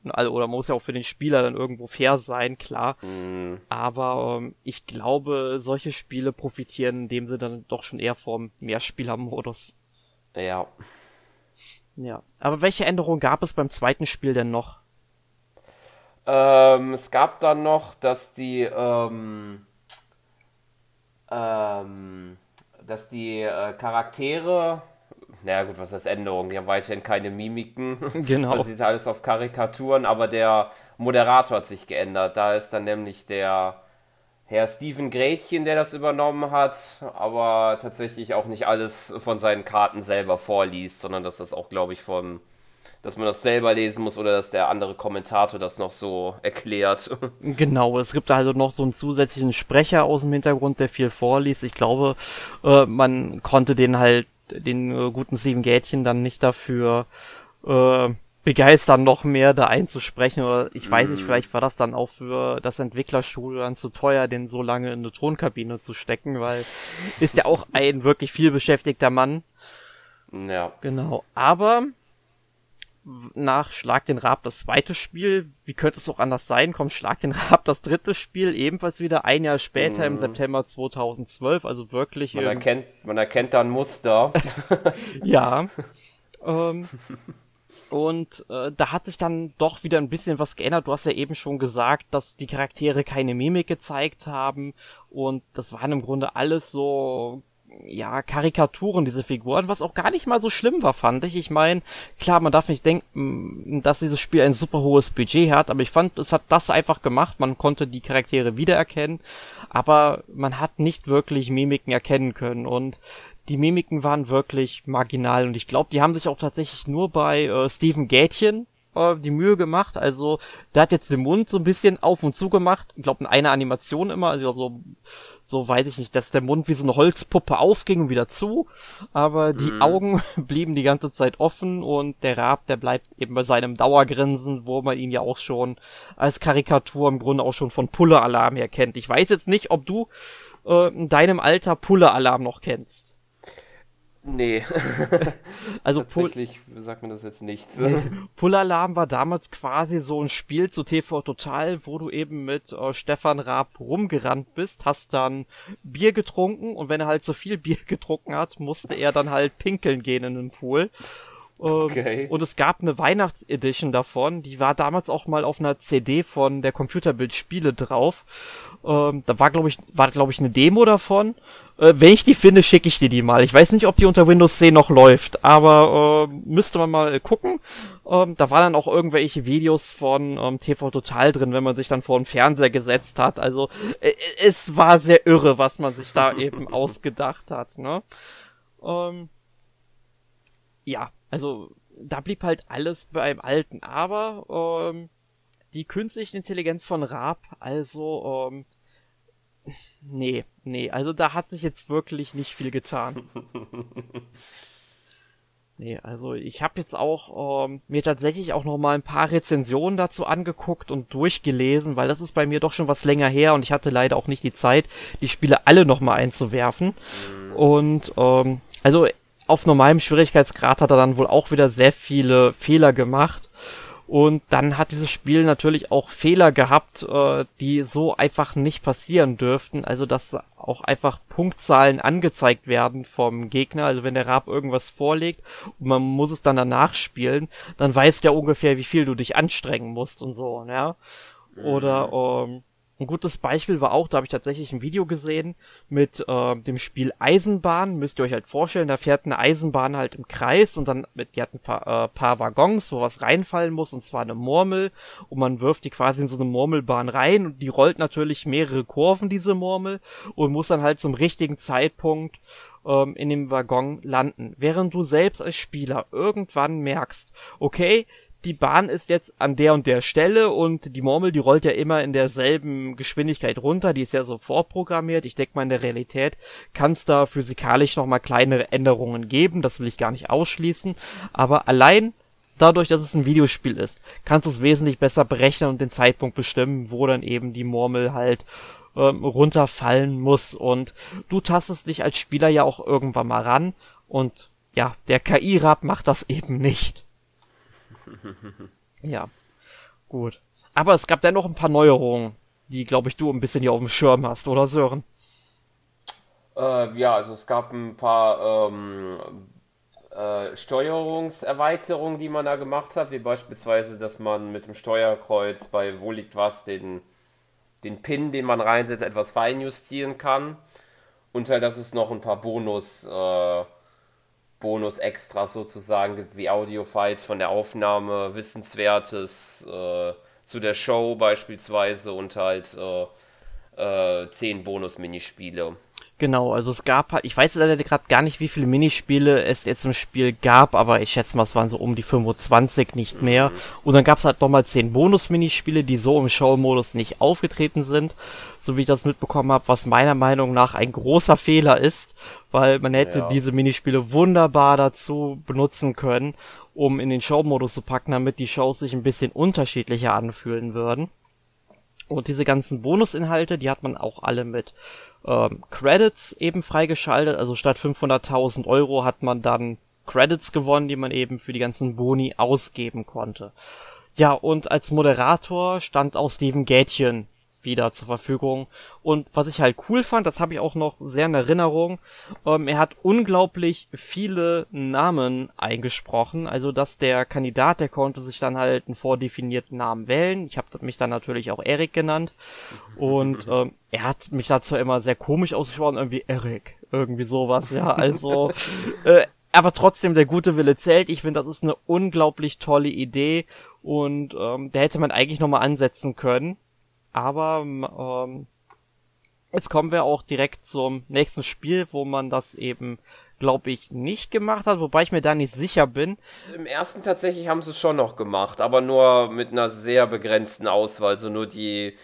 Also, oder muss ja auch für den Spieler dann irgendwo fair sein, klar. Mhm. Aber ähm, ich glaube, solche Spiele profitieren, indem sie dann doch schon eher vom Mehrspielermodus. Ja. Ja. Aber welche Änderungen gab es beim zweiten Spiel denn noch? Ähm, es gab dann noch, dass die, ähm, ähm, dass die äh, Charaktere naja gut, was heißt Änderung? Die haben weiterhin keine Mimiken. Genau. Das ist alles auf Karikaturen, aber der Moderator hat sich geändert. Da ist dann nämlich der Herr Steven Gretchen, der das übernommen hat, aber tatsächlich auch nicht alles von seinen Karten selber vorliest, sondern dass das auch, glaube ich, von dass man das selber lesen muss oder dass der andere Kommentator das noch so erklärt. Genau, es gibt also noch so einen zusätzlichen Sprecher aus dem Hintergrund, der viel vorliest. Ich glaube, äh, man konnte den halt den äh, guten Steven Gätchen dann nicht dafür äh, begeistern, noch mehr da einzusprechen. Oder ich weiß nicht, mhm. vielleicht war das dann auch für das Entwicklerstudio dann zu teuer, den so lange in eine Tonkabine zu stecken, weil ist ja auch ein wirklich viel beschäftigter Mann. Ja. Genau. Aber nach Schlag den Rab das zweite Spiel, wie könnte es auch anders sein, kommt Schlag den Rab das dritte Spiel, ebenfalls wieder ein Jahr später mhm. im September 2012, also wirklich. Man, erkennt, man erkennt da ein Muster. ja. ähm, und äh, da hat sich dann doch wieder ein bisschen was geändert. Du hast ja eben schon gesagt, dass die Charaktere keine Mimik gezeigt haben. Und das waren im Grunde alles so ja, Karikaturen, diese Figuren, was auch gar nicht mal so schlimm war, fand ich. Ich meine, klar, man darf nicht denken, dass dieses Spiel ein super hohes Budget hat, aber ich fand, es hat das einfach gemacht. Man konnte die Charaktere wiedererkennen, aber man hat nicht wirklich Mimiken erkennen können und die Mimiken waren wirklich marginal und ich glaube, die haben sich auch tatsächlich nur bei äh, Steven Gätchen äh, die Mühe gemacht. Also, der hat jetzt den Mund so ein bisschen auf und zu gemacht. Ich glaube, in einer Animation immer. Also, so, so weiß ich nicht, dass der Mund wie so eine Holzpuppe aufging und wieder zu. Aber die mhm. Augen blieben die ganze Zeit offen und der Rab, der bleibt eben bei seinem Dauergrinsen, wo man ihn ja auch schon als Karikatur im Grunde auch schon von Pulle-Alarm her kennt. Ich weiß jetzt nicht, ob du äh, in deinem Alter Pulle-Alarm noch kennst. Nee. also Tatsächlich Pull sagt man das jetzt nichts. Nee. Pull-Alarm war damals quasi so ein Spiel zu TV Total, wo du eben mit äh, Stefan Raab rumgerannt bist, hast dann Bier getrunken und wenn er halt so viel Bier getrunken hat, musste er dann halt pinkeln gehen in den Pool. Ähm, okay. Und es gab eine Weihnachtsedition davon, die war damals auch mal auf einer CD von der Computerbild Spiele drauf. Ähm, da war glaube ich, war glaube ich eine Demo davon. Äh, wenn ich die finde, schicke ich dir die mal. Ich weiß nicht, ob die unter Windows 10 noch läuft, aber äh, müsste man mal gucken. Ähm, da waren dann auch irgendwelche Videos von ähm, TV Total drin, wenn man sich dann vor den Fernseher gesetzt hat. Also äh, es war sehr irre, was man sich da eben ausgedacht hat. Ne? Ähm, ja, also da blieb halt alles beim Alten, aber ähm, die künstliche Intelligenz von Raab, also ähm, nee, nee, also da hat sich jetzt wirklich nicht viel getan. nee, also ich habe jetzt auch ähm, mir tatsächlich auch noch mal ein paar Rezensionen dazu angeguckt und durchgelesen, weil das ist bei mir doch schon was länger her und ich hatte leider auch nicht die Zeit, die Spiele alle noch mal einzuwerfen. Mhm. Und ähm, also auf normalem Schwierigkeitsgrad hat er dann wohl auch wieder sehr viele Fehler gemacht. Und dann hat dieses Spiel natürlich auch Fehler gehabt, äh, die so einfach nicht passieren dürften. Also dass auch einfach Punktzahlen angezeigt werden vom Gegner. Also wenn der Rab irgendwas vorlegt und man muss es dann danach spielen, dann weiß der ungefähr, wie viel du dich anstrengen musst und so, ja. Oder mhm. ähm, Ein gutes Beispiel war auch, da habe ich tatsächlich ein Video gesehen mit äh, dem Spiel Eisenbahn. Müsst ihr euch halt vorstellen, da fährt eine Eisenbahn halt im Kreis und dann mit, die hat ein paar, äh, paar Waggons, wo was reinfallen muss, und zwar eine Murmel. Und man wirft die quasi in so eine Murmelbahn rein und die rollt natürlich mehrere Kurven, diese Murmel, und muss dann halt zum richtigen Zeitpunkt ähm, in dem Waggon landen. Während du selbst als Spieler irgendwann merkst, okay, die Bahn ist jetzt an der und der Stelle und die Murmel, die rollt ja immer in derselben Geschwindigkeit runter, die ist ja so vorprogrammiert. Ich denke mal, in der Realität kann es da physikalisch nochmal kleine Änderungen geben, das will ich gar nicht ausschließen. Aber allein dadurch, dass es ein Videospiel ist, kannst du es wesentlich besser berechnen und den Zeitpunkt bestimmen, wo dann eben die Murmel halt ähm, runterfallen muss. Und du tastest dich als Spieler ja auch irgendwann mal ran und ja, der KI-Rap macht das eben nicht. Ja, gut. Aber es gab dennoch ein paar Neuerungen, die, glaube ich, du ein bisschen hier auf dem Schirm hast, oder Sören? Äh, ja, also es gab ein paar ähm, äh, Steuerungserweiterungen, die man da gemacht hat, wie beispielsweise, dass man mit dem Steuerkreuz bei Wo liegt was den, den Pin, den man reinsetzt, etwas feinjustieren kann. Und halt, dass es noch ein paar Bonus äh, Bonus-Extras sozusagen gibt, wie Audio-Files von der Aufnahme, Wissenswertes äh, zu der Show beispielsweise und halt äh, äh, 10 Bonus-Minispiele. Genau, also es gab halt, ich weiß leider gerade gar nicht, wie viele Minispiele es jetzt im Spiel gab, aber ich schätze mal, es waren so um die 25, nicht mehr. Mhm. Und dann gab es halt nochmal 10 Bonus-Minispiele, die so im Show-Modus nicht aufgetreten sind, so wie ich das mitbekommen habe, was meiner Meinung nach ein großer Fehler ist, weil man hätte ja. diese Minispiele wunderbar dazu benutzen können, um in den Show-Modus zu packen, damit die Shows sich ein bisschen unterschiedlicher anfühlen würden. Und diese ganzen Bonusinhalte, die hat man auch alle mit ähm, Credits eben freigeschaltet. Also statt 500.000 Euro hat man dann Credits gewonnen, die man eben für die ganzen Boni ausgeben konnte. Ja, und als Moderator stand auch Steven Gätchen wieder zur Verfügung. Und was ich halt cool fand, das habe ich auch noch sehr in Erinnerung, ähm, er hat unglaublich viele Namen eingesprochen. Also dass der Kandidat, der konnte sich dann halt einen vordefinierten Namen wählen. Ich habe mich dann natürlich auch Erik genannt. Und ähm, er hat mich dazu immer sehr komisch ausgesprochen, irgendwie Erik, irgendwie sowas, ja. Also äh, aber trotzdem, der gute Wille zählt. Ich finde, das ist eine unglaublich tolle Idee und ähm, da hätte man eigentlich nochmal ansetzen können. Aber ähm, jetzt kommen wir auch direkt zum nächsten Spiel, wo man das eben, glaube ich, nicht gemacht hat, wobei ich mir da nicht sicher bin. Im ersten tatsächlich haben sie es schon noch gemacht, aber nur mit einer sehr begrenzten Auswahl, so nur die,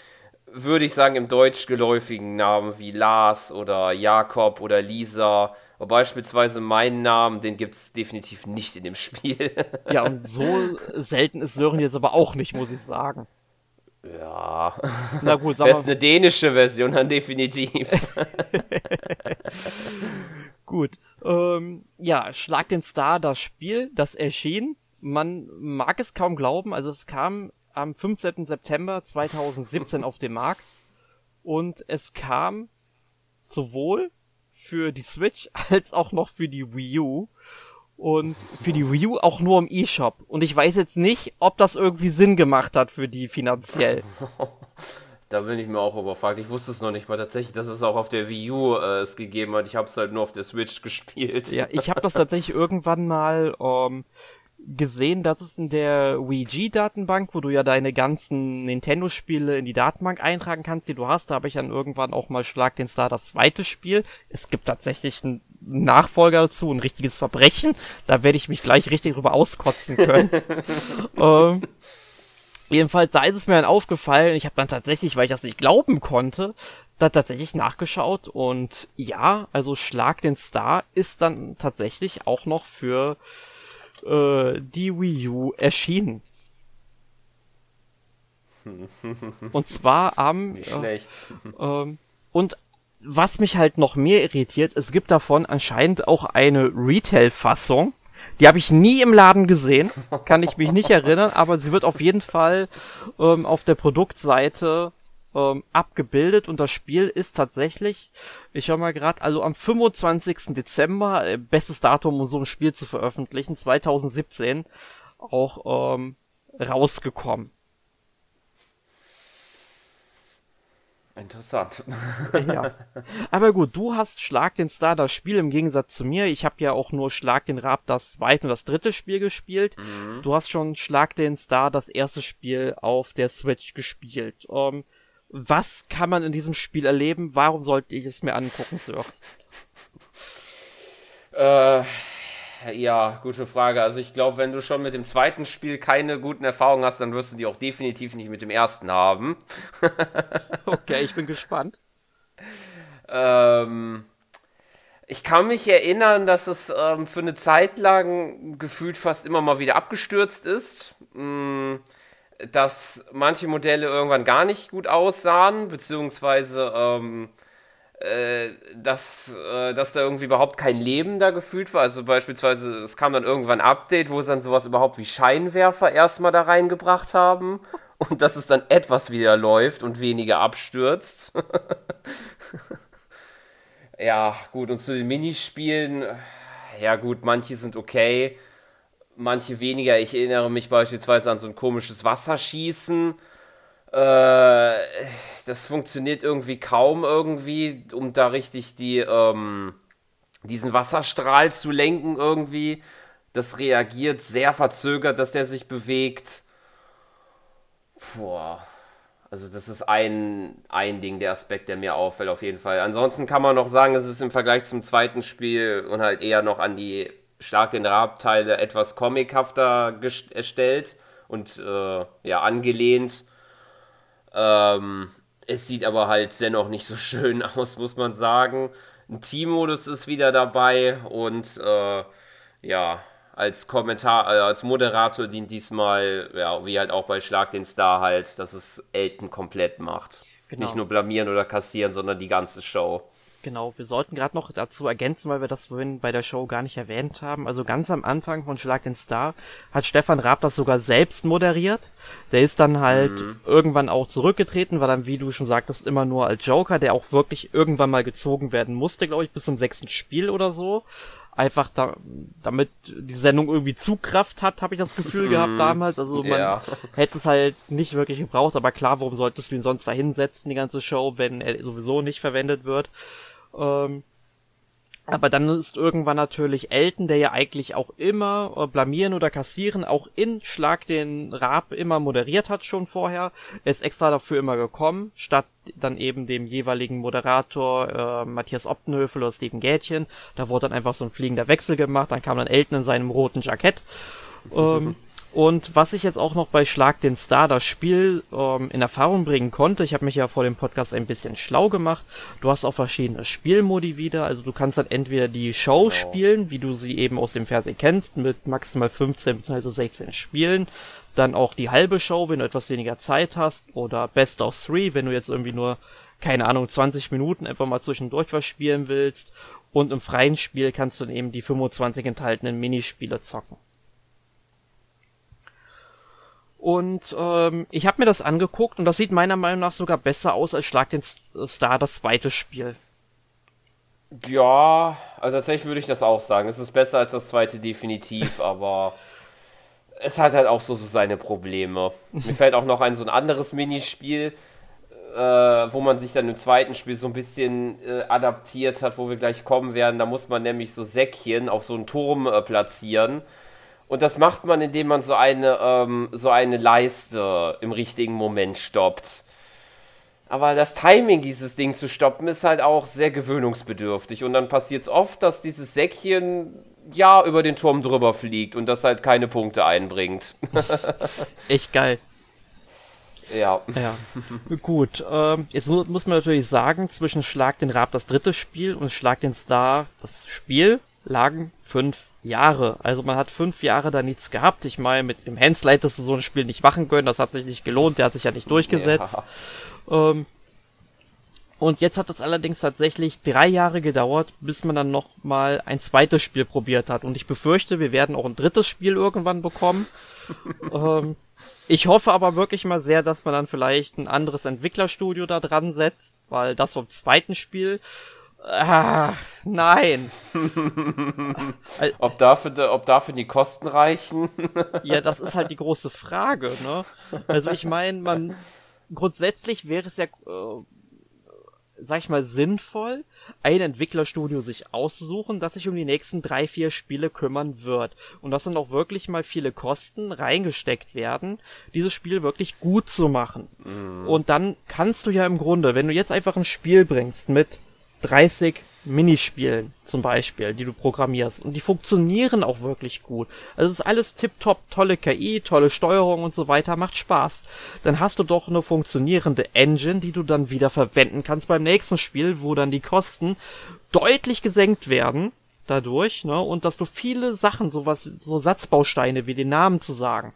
würde ich sagen, im Deutsch geläufigen Namen wie Lars oder Jakob oder Lisa. Aber beispielsweise meinen Namen, den gibt es definitiv nicht in dem Spiel. ja, und so selten ist Sören jetzt aber auch nicht, muss ich sagen. Ja. Na gut, sag mal. Das ist eine dänische Version, dann definitiv. gut. Ähm, ja, Schlag den Star, das Spiel, das erschien. Man mag es kaum glauben, also es kam am 15. September 2017 auf den Markt und es kam sowohl für die Switch als auch noch für die Wii U und für die Wii U auch nur im eShop. Und ich weiß jetzt nicht, ob das irgendwie Sinn gemacht hat für die finanziell. Da bin ich mir auch überfragt. Ich wusste es noch nicht mal tatsächlich, dass es auch auf der Wii U äh, es gegeben hat. Ich habe es halt nur auf der Switch gespielt. Ja, ich habe das tatsächlich irgendwann mal ähm, gesehen, dass es in der Wii G-Datenbank, wo du ja deine ganzen Nintendo-Spiele in die Datenbank eintragen kannst, die du hast, da habe ich dann irgendwann auch mal Schlag den Star das zweite Spiel. Es gibt tatsächlich einen Nachfolger dazu, ein richtiges Verbrechen. Da werde ich mich gleich richtig drüber auskotzen können. ähm, jedenfalls, da ist es mir dann aufgefallen, ich habe dann tatsächlich, weil ich das nicht glauben konnte, da tatsächlich nachgeschaut und ja, also Schlag den Star ist dann tatsächlich auch noch für äh, die Wii U erschienen. und zwar am Nicht schlecht. Äh, ähm, und was mich halt noch mehr irritiert, es gibt davon anscheinend auch eine Retail-Fassung. Die habe ich nie im Laden gesehen, kann ich mich nicht erinnern, aber sie wird auf jeden Fall ähm, auf der Produktseite ähm, abgebildet und das Spiel ist tatsächlich, ich schau mal gerade, also am 25. Dezember, äh, bestes Datum, um so ein Spiel zu veröffentlichen, 2017, auch ähm, rausgekommen. Interessant. ja. Aber gut, du hast Schlag den Star das Spiel im Gegensatz zu mir. Ich habe ja auch nur Schlag den Rab das zweite und das dritte Spiel gespielt. Mhm. Du hast schon Schlag den Star das erste Spiel auf der Switch gespielt. Um, ähm, was kann man in diesem Spiel erleben? Warum sollte ich es mir angucken, Sir? Äh, ja, gute Frage. Also ich glaube, wenn du schon mit dem zweiten Spiel keine guten Erfahrungen hast, dann wirst du die auch definitiv nicht mit dem ersten haben. okay, ich bin gespannt. ähm, ich kann mich erinnern, dass es ähm, für eine Zeit lang gefühlt fast immer mal wieder abgestürzt ist. Mm, dass manche Modelle irgendwann gar nicht gut aussahen, beziehungsweise ähm, äh, dass, äh, dass da irgendwie überhaupt kein Leben da gefühlt war. Also beispielsweise, es kam dann irgendwann ein Update, wo sie dann sowas überhaupt wie Scheinwerfer erstmal da reingebracht haben und dass es dann etwas wieder läuft und weniger abstürzt. ja, gut, und zu den Minispielen, ja gut, manche sind okay, manche weniger. Ich erinnere mich beispielsweise an so ein komisches Wasserschießen äh, das funktioniert irgendwie kaum irgendwie, um da richtig die, ähm, diesen Wasserstrahl zu lenken irgendwie. Das reagiert sehr verzögert, dass der sich bewegt. Boah. Also das ist ein, ein Ding, der Aspekt, der mir auffällt auf jeden Fall. Ansonsten kann man noch sagen, es ist im Vergleich zum zweiten Spiel und halt eher noch an die Schlag den Rab-Teile etwas comichafter erstellt und äh, ja, angelehnt. Ähm, es sieht aber halt dennoch nicht so schön aus, muss man sagen. Ein Teammodus ist wieder dabei und äh, ja, als Kommentar, äh, als Moderator dient diesmal, ja, wie halt auch bei Schlag den Star halt, dass es Elton komplett macht. Genau. Nicht nur blamieren oder kassieren, sondern die ganze Show. Genau, wir sollten gerade noch dazu ergänzen, weil wir das vorhin bei der Show gar nicht erwähnt haben. Also ganz am Anfang von Schlag den Star hat Stefan Raab das sogar selbst moderiert. Der ist dann halt mhm. irgendwann auch zurückgetreten, war dann, wie du schon sagtest, immer nur als Joker, der auch wirklich irgendwann mal gezogen werden musste, glaube ich, bis zum sechsten Spiel oder so. Einfach da, damit die Sendung irgendwie Zugkraft hat, habe ich das Gefühl gehabt mhm. damals. Also man ja. hätte es halt nicht wirklich gebraucht, aber klar, warum solltest du ihn sonst da hinsetzen, die ganze Show, wenn er sowieso nicht verwendet wird. Ähm, aber dann ist irgendwann natürlich Elton, der ja eigentlich auch immer äh, blamieren oder kassieren, auch in Schlag den Raab immer moderiert hat schon vorher. Er ist extra dafür immer gekommen, statt dann eben dem jeweiligen Moderator äh, Matthias Optenhöfel oder Steven Gätchen. Da wurde dann einfach so ein fliegender Wechsel gemacht, dann kam dann Elton in seinem roten Jackett. Ähm, Und was ich jetzt auch noch bei Schlag den Star, das Spiel, ähm, in Erfahrung bringen konnte, ich habe mich ja vor dem Podcast ein bisschen schlau gemacht. Du hast auch verschiedene Spielmodi wieder. Also du kannst dann entweder die Show genau. spielen, wie du sie eben aus dem Fernsehen kennst, mit maximal 15 bzw. 16 Spielen. Dann auch die halbe Show, wenn du etwas weniger Zeit hast. Oder Best of Three, wenn du jetzt irgendwie nur, keine Ahnung, 20 Minuten einfach mal zwischendurch was spielen willst. Und im freien Spiel kannst du dann eben die 25 enthaltenen Minispiele zocken. Und ähm, ich habe mir das angeguckt und das sieht meiner Meinung nach sogar besser aus als Schlag den Star, das zweite Spiel. Ja, also tatsächlich würde ich das auch sagen. Es ist besser als das zweite definitiv, aber es hat halt auch so, so seine Probleme. Mir fällt auch noch ein so ein anderes Minispiel, äh, wo man sich dann im zweiten Spiel so ein bisschen äh, adaptiert hat, wo wir gleich kommen werden. Da muss man nämlich so Säckchen auf so einen Turm äh, platzieren und das macht man, indem man so eine, ähm, so eine Leiste im richtigen Moment stoppt. Aber das Timing, dieses Ding zu stoppen, ist halt auch sehr gewöhnungsbedürftig. Und dann passiert es oft, dass dieses Säckchen ja über den Turm drüber fliegt und das halt keine Punkte einbringt. Echt geil. Ja. Ja. Gut. Ähm, jetzt muss man natürlich sagen, zwischen Schlag den Rab das dritte Spiel und Schlag den Star das Spiel lagen fünf Jahre. Also man hat fünf Jahre da nichts gehabt. Ich meine, mit dem Hensel hättest du so ein Spiel nicht machen können. Das hat sich nicht gelohnt. Der hat sich ja nicht durchgesetzt. Ja. Ähm, und jetzt hat es allerdings tatsächlich drei Jahre gedauert, bis man dann noch mal ein zweites Spiel probiert hat. Und ich befürchte, wir werden auch ein drittes Spiel irgendwann bekommen. ähm, ich hoffe aber wirklich mal sehr, dass man dann vielleicht ein anderes Entwicklerstudio da dran setzt, weil das vom zweiten Spiel Ah, nein. ob, dafür, ob dafür die Kosten reichen? ja, das ist halt die große Frage, ne? Also ich meine, man grundsätzlich wäre es ja äh, sag ich mal, sinnvoll, ein Entwicklerstudio sich auszusuchen, das sich um die nächsten drei, vier Spiele kümmern wird. Und dass dann auch wirklich mal viele Kosten reingesteckt werden, dieses Spiel wirklich gut zu machen. Mhm. Und dann kannst du ja im Grunde, wenn du jetzt einfach ein Spiel bringst mit 30 Minispielen zum Beispiel, die du programmierst. Und die funktionieren auch wirklich gut. Also es ist alles tipptopp, tolle KI, tolle Steuerung und so weiter, macht Spaß. Dann hast du doch eine funktionierende Engine, die du dann wieder verwenden kannst beim nächsten Spiel, wo dann die Kosten deutlich gesenkt werden dadurch, ne? Und dass du viele Sachen, sowas, so Satzbausteine wie den Namen zu sagen.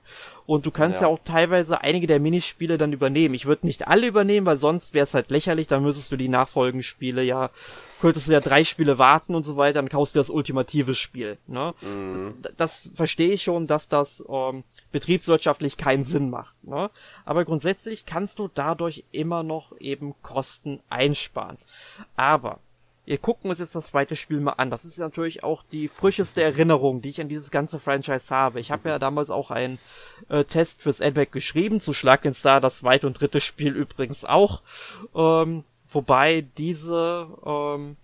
Und du kannst ja, ja auch teilweise einige der Minispiele dann übernehmen. Ich würde nicht alle übernehmen, weil sonst wäre es halt lächerlich, dann müsstest du die nachfolgenden Spiele ja, könntest du ja drei Spiele warten und so weiter, dann kaufst du das ultimative Spiel, ne? Mhm. Das verstehe ich schon, dass das ähm, betriebswirtschaftlich keinen Sinn macht, ne? Aber grundsätzlich kannst du dadurch immer noch eben Kosten einsparen. Aber wir gucken uns jetzt das zweite Spiel mal an. Das ist natürlich auch die frischeste Erinnerung, die ich an dieses ganze Franchise habe. Ich habe ja damals auch einen äh, Test fürs NMAC geschrieben, zu Schlag in Star, das zweite und dritte Spiel übrigens auch. Ähm, wobei diese, ähm,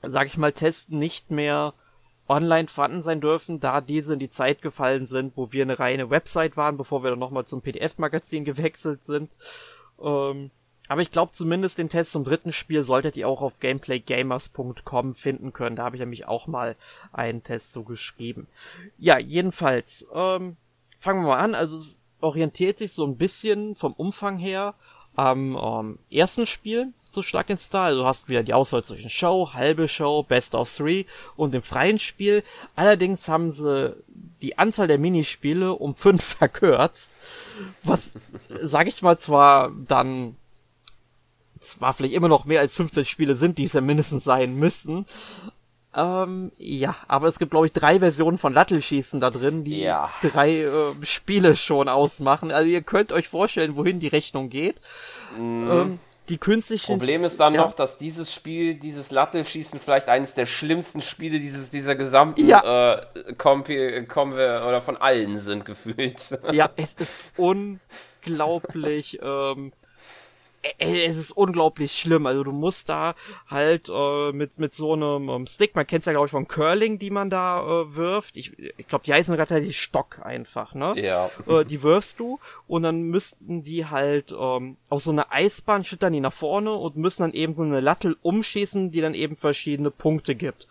sag ich mal, Tests nicht mehr online vorhanden sein dürfen, da diese in die Zeit gefallen sind, wo wir eine reine Website waren, bevor wir dann nochmal zum PDF-Magazin gewechselt sind. Ähm, aber ich glaube zumindest den Test zum dritten Spiel solltet ihr auch auf gameplaygamers.com finden können. Da habe ich nämlich auch mal einen Test so geschrieben. Ja, jedenfalls, ähm, fangen wir mal an. Also es orientiert sich so ein bisschen vom Umfang her am ähm, ersten Spiel so stark in Star. Also du hast wieder die Auswahl zwischen Show, halbe Show, Best of Three und dem freien Spiel. Allerdings haben sie die Anzahl der Minispiele um fünf verkürzt. Was, sag ich mal, zwar dann zwar vielleicht immer noch mehr als 15 Spiele sind, die es ja mindestens sein müssen. Ähm, ja, aber es gibt, glaube ich, drei Versionen von Lattelschießen da drin, die ja. drei äh, Spiele schon ausmachen. Also ihr könnt euch vorstellen, wohin die Rechnung geht. Mhm. Ähm, die künstlichen. Problem ist dann ja. noch, dass dieses Spiel, dieses Lattelschießen vielleicht eines der schlimmsten Spiele dieses, dieser gesamten ja. äh, Kompi, Kompi oder von allen sind gefühlt. Ja, es ist unglaublich ähm, es ist unglaublich schlimm. Also du musst da halt äh, mit mit so einem um, Stick, man kennt's ja glaube ich von Curling, die man da äh, wirft. Ich, ich glaube, die heißen gerade die Stock einfach, ne? Ja. Äh, die wirfst du und dann müssten die halt ähm, auf so eine Eisbahn schüttern die nach vorne und müssen dann eben so eine Lattel umschießen, die dann eben verschiedene Punkte gibt.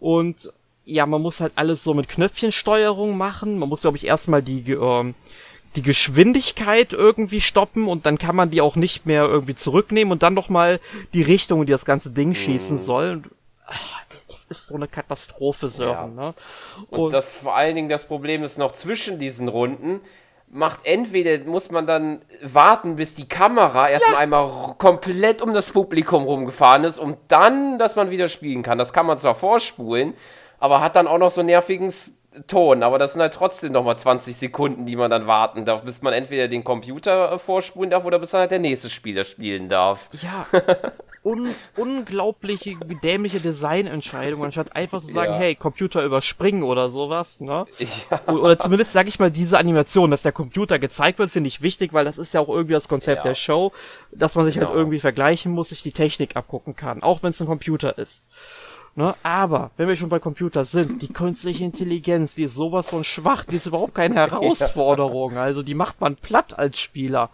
Und ja, man muss halt alles so mit Knöpfchensteuerung machen. Man muss, glaube ich, erstmal die ähm, die Geschwindigkeit irgendwie stoppen und dann kann man die auch nicht mehr irgendwie zurücknehmen und dann noch mal die Richtung, in die das ganze Ding schießen mhm. soll. Und, ach, es ist so eine Katastrophe, Sören. Ja. Ne? Und, und das vor allen Dingen das Problem ist noch zwischen diesen Runden macht entweder muss man dann warten, bis die Kamera erstmal ja. einmal komplett um das Publikum rumgefahren ist, um dann, dass man wieder spielen kann. Das kann man zwar vorspulen, aber hat dann auch noch so nervigen Ton, aber das sind halt trotzdem nochmal 20 Sekunden, die man dann warten darf, bis man entweder den Computer äh, vorspulen darf oder bis dann halt der nächste Spieler spielen darf. Ja, un unglaubliche, dämliche Designentscheidung, anstatt einfach zu sagen, ja. hey, Computer überspringen oder sowas, ne? Ja. Oder zumindest, sag ich mal, diese Animation, dass der Computer gezeigt wird, finde ich wichtig, weil das ist ja auch irgendwie das Konzept ja. der Show, dass man sich halt genau. halt irgendwie vergleichen muss, sich die Technik abgucken kann, auch wenn es ein Computer ist. Ne? Aber, wenn wir schon bei Computer sind, die künstliche Intelligenz, die ist sowas von schwach, die ist überhaupt keine Herausforderung. Also die macht man platt als Spieler.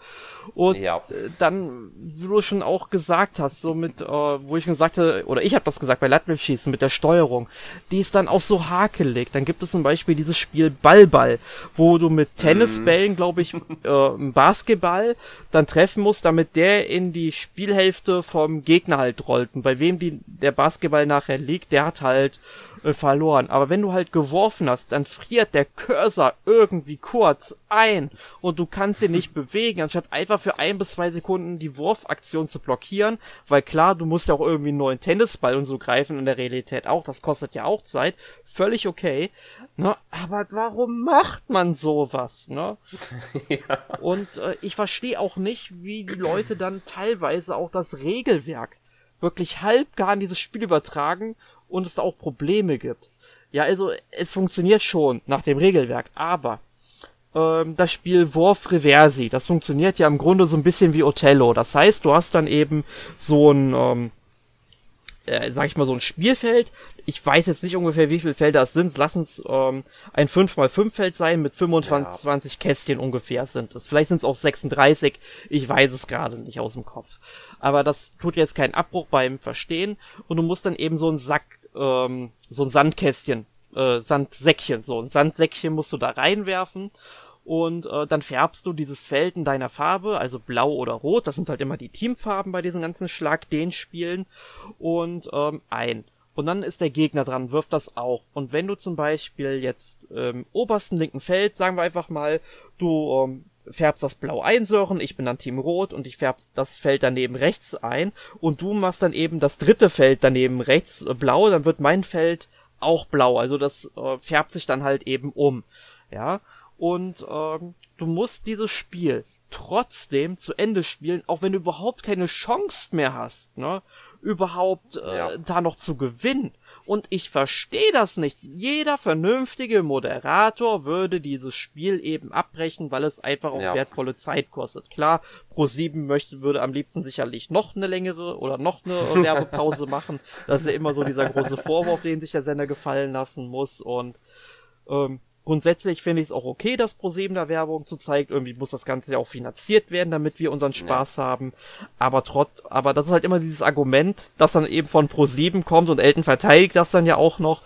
Und ja. Äh, dann, wie du schon auch gesagt hast, so mit, äh, wo ich gesagt habe, oder ich habe das gesagt bei Latwell-Schießen mit der Steuerung, die ist dann auch so hakelig. Dann gibt es zum Beispiel dieses Spiel Ballball, wo du mit Tennisbällen, mhm. glaube ich, äh, Basketball dann treffen musst, damit der in die Spielhälfte vom Gegner halt rollt. Und bei wem die, der Basketball nachher liegt, der hat halt äh, verloren. Aber wenn du halt geworfen hast, dann friert der Cursor irgendwie kurz ein und du kannst ihn nicht bewegen, anstatt einfach für ein bis zwei Sekunden die Wurfaktion zu blockieren, weil klar, du musst ja auch irgendwie einen neuen Tennisball und so greifen in der Realität auch, das kostet ja auch Zeit, völlig okay, ne? Aber warum macht man sowas, ne? ja. Und äh, ich verstehe auch nicht, wie die Leute dann teilweise auch das Regelwerk wirklich halb gar in dieses Spiel übertragen und es da auch Probleme gibt. Ja, also es funktioniert schon nach dem Regelwerk, aber ähm, das Spiel Wurf Reversi. Das funktioniert ja im Grunde so ein bisschen wie Othello. Das heißt, du hast dann eben so ein, ähm, äh, sag ich mal, so ein Spielfeld. Ich weiß jetzt nicht ungefähr, wie viele Felder es sind. Lass uns ähm, ein 5x5 Feld sein mit 25 ja. Kästchen ungefähr sind es. Vielleicht sind es auch 36. Ich weiß es gerade nicht aus dem Kopf. Aber das tut jetzt keinen Abbruch beim Verstehen. Und du musst dann eben so einen Sack, ähm, so ein Sandkästchen äh, Sandsäckchen. So ein Sandsäckchen musst du da reinwerfen und äh, dann färbst du dieses Feld in deiner Farbe, also blau oder rot, das sind halt immer die Teamfarben bei diesen ganzen Schlag-Den-Spielen und ähm, ein. Und dann ist der Gegner dran, wirft das auch. Und wenn du zum Beispiel jetzt ähm, obersten linken Feld, sagen wir einfach mal, du ähm, färbst das Blau ein, Sören, ich bin dann Team Rot und ich färb das Feld daneben rechts ein und du machst dann eben das dritte Feld daneben rechts äh, blau, dann wird mein Feld auch blau. Also das äh, färbt sich dann halt eben um. Ja. Und ähm, du musst dieses Spiel trotzdem zu Ende spielen, auch wenn du überhaupt keine Chance mehr hast, ne? Überhaupt äh, ja. da noch zu gewinnen. Und ich verstehe das nicht. Jeder vernünftige Moderator würde dieses Spiel eben abbrechen, weil es einfach auch ja. wertvolle Zeit kostet. Klar, Pro7 möchte, würde am liebsten sicherlich noch eine längere oder noch eine Werbepause machen. Das ist ja immer so dieser große Vorwurf, den sich der Sender gefallen lassen muss. Und ähm, Grundsätzlich finde ich es auch okay, dass ProSieben da Werbung zu zeigt. Irgendwie muss das Ganze ja auch finanziert werden, damit wir unseren Spaß ja. haben. Aber trotz, aber das ist halt immer dieses Argument, das dann eben von ProSieben kommt und Elton verteidigt das dann ja auch noch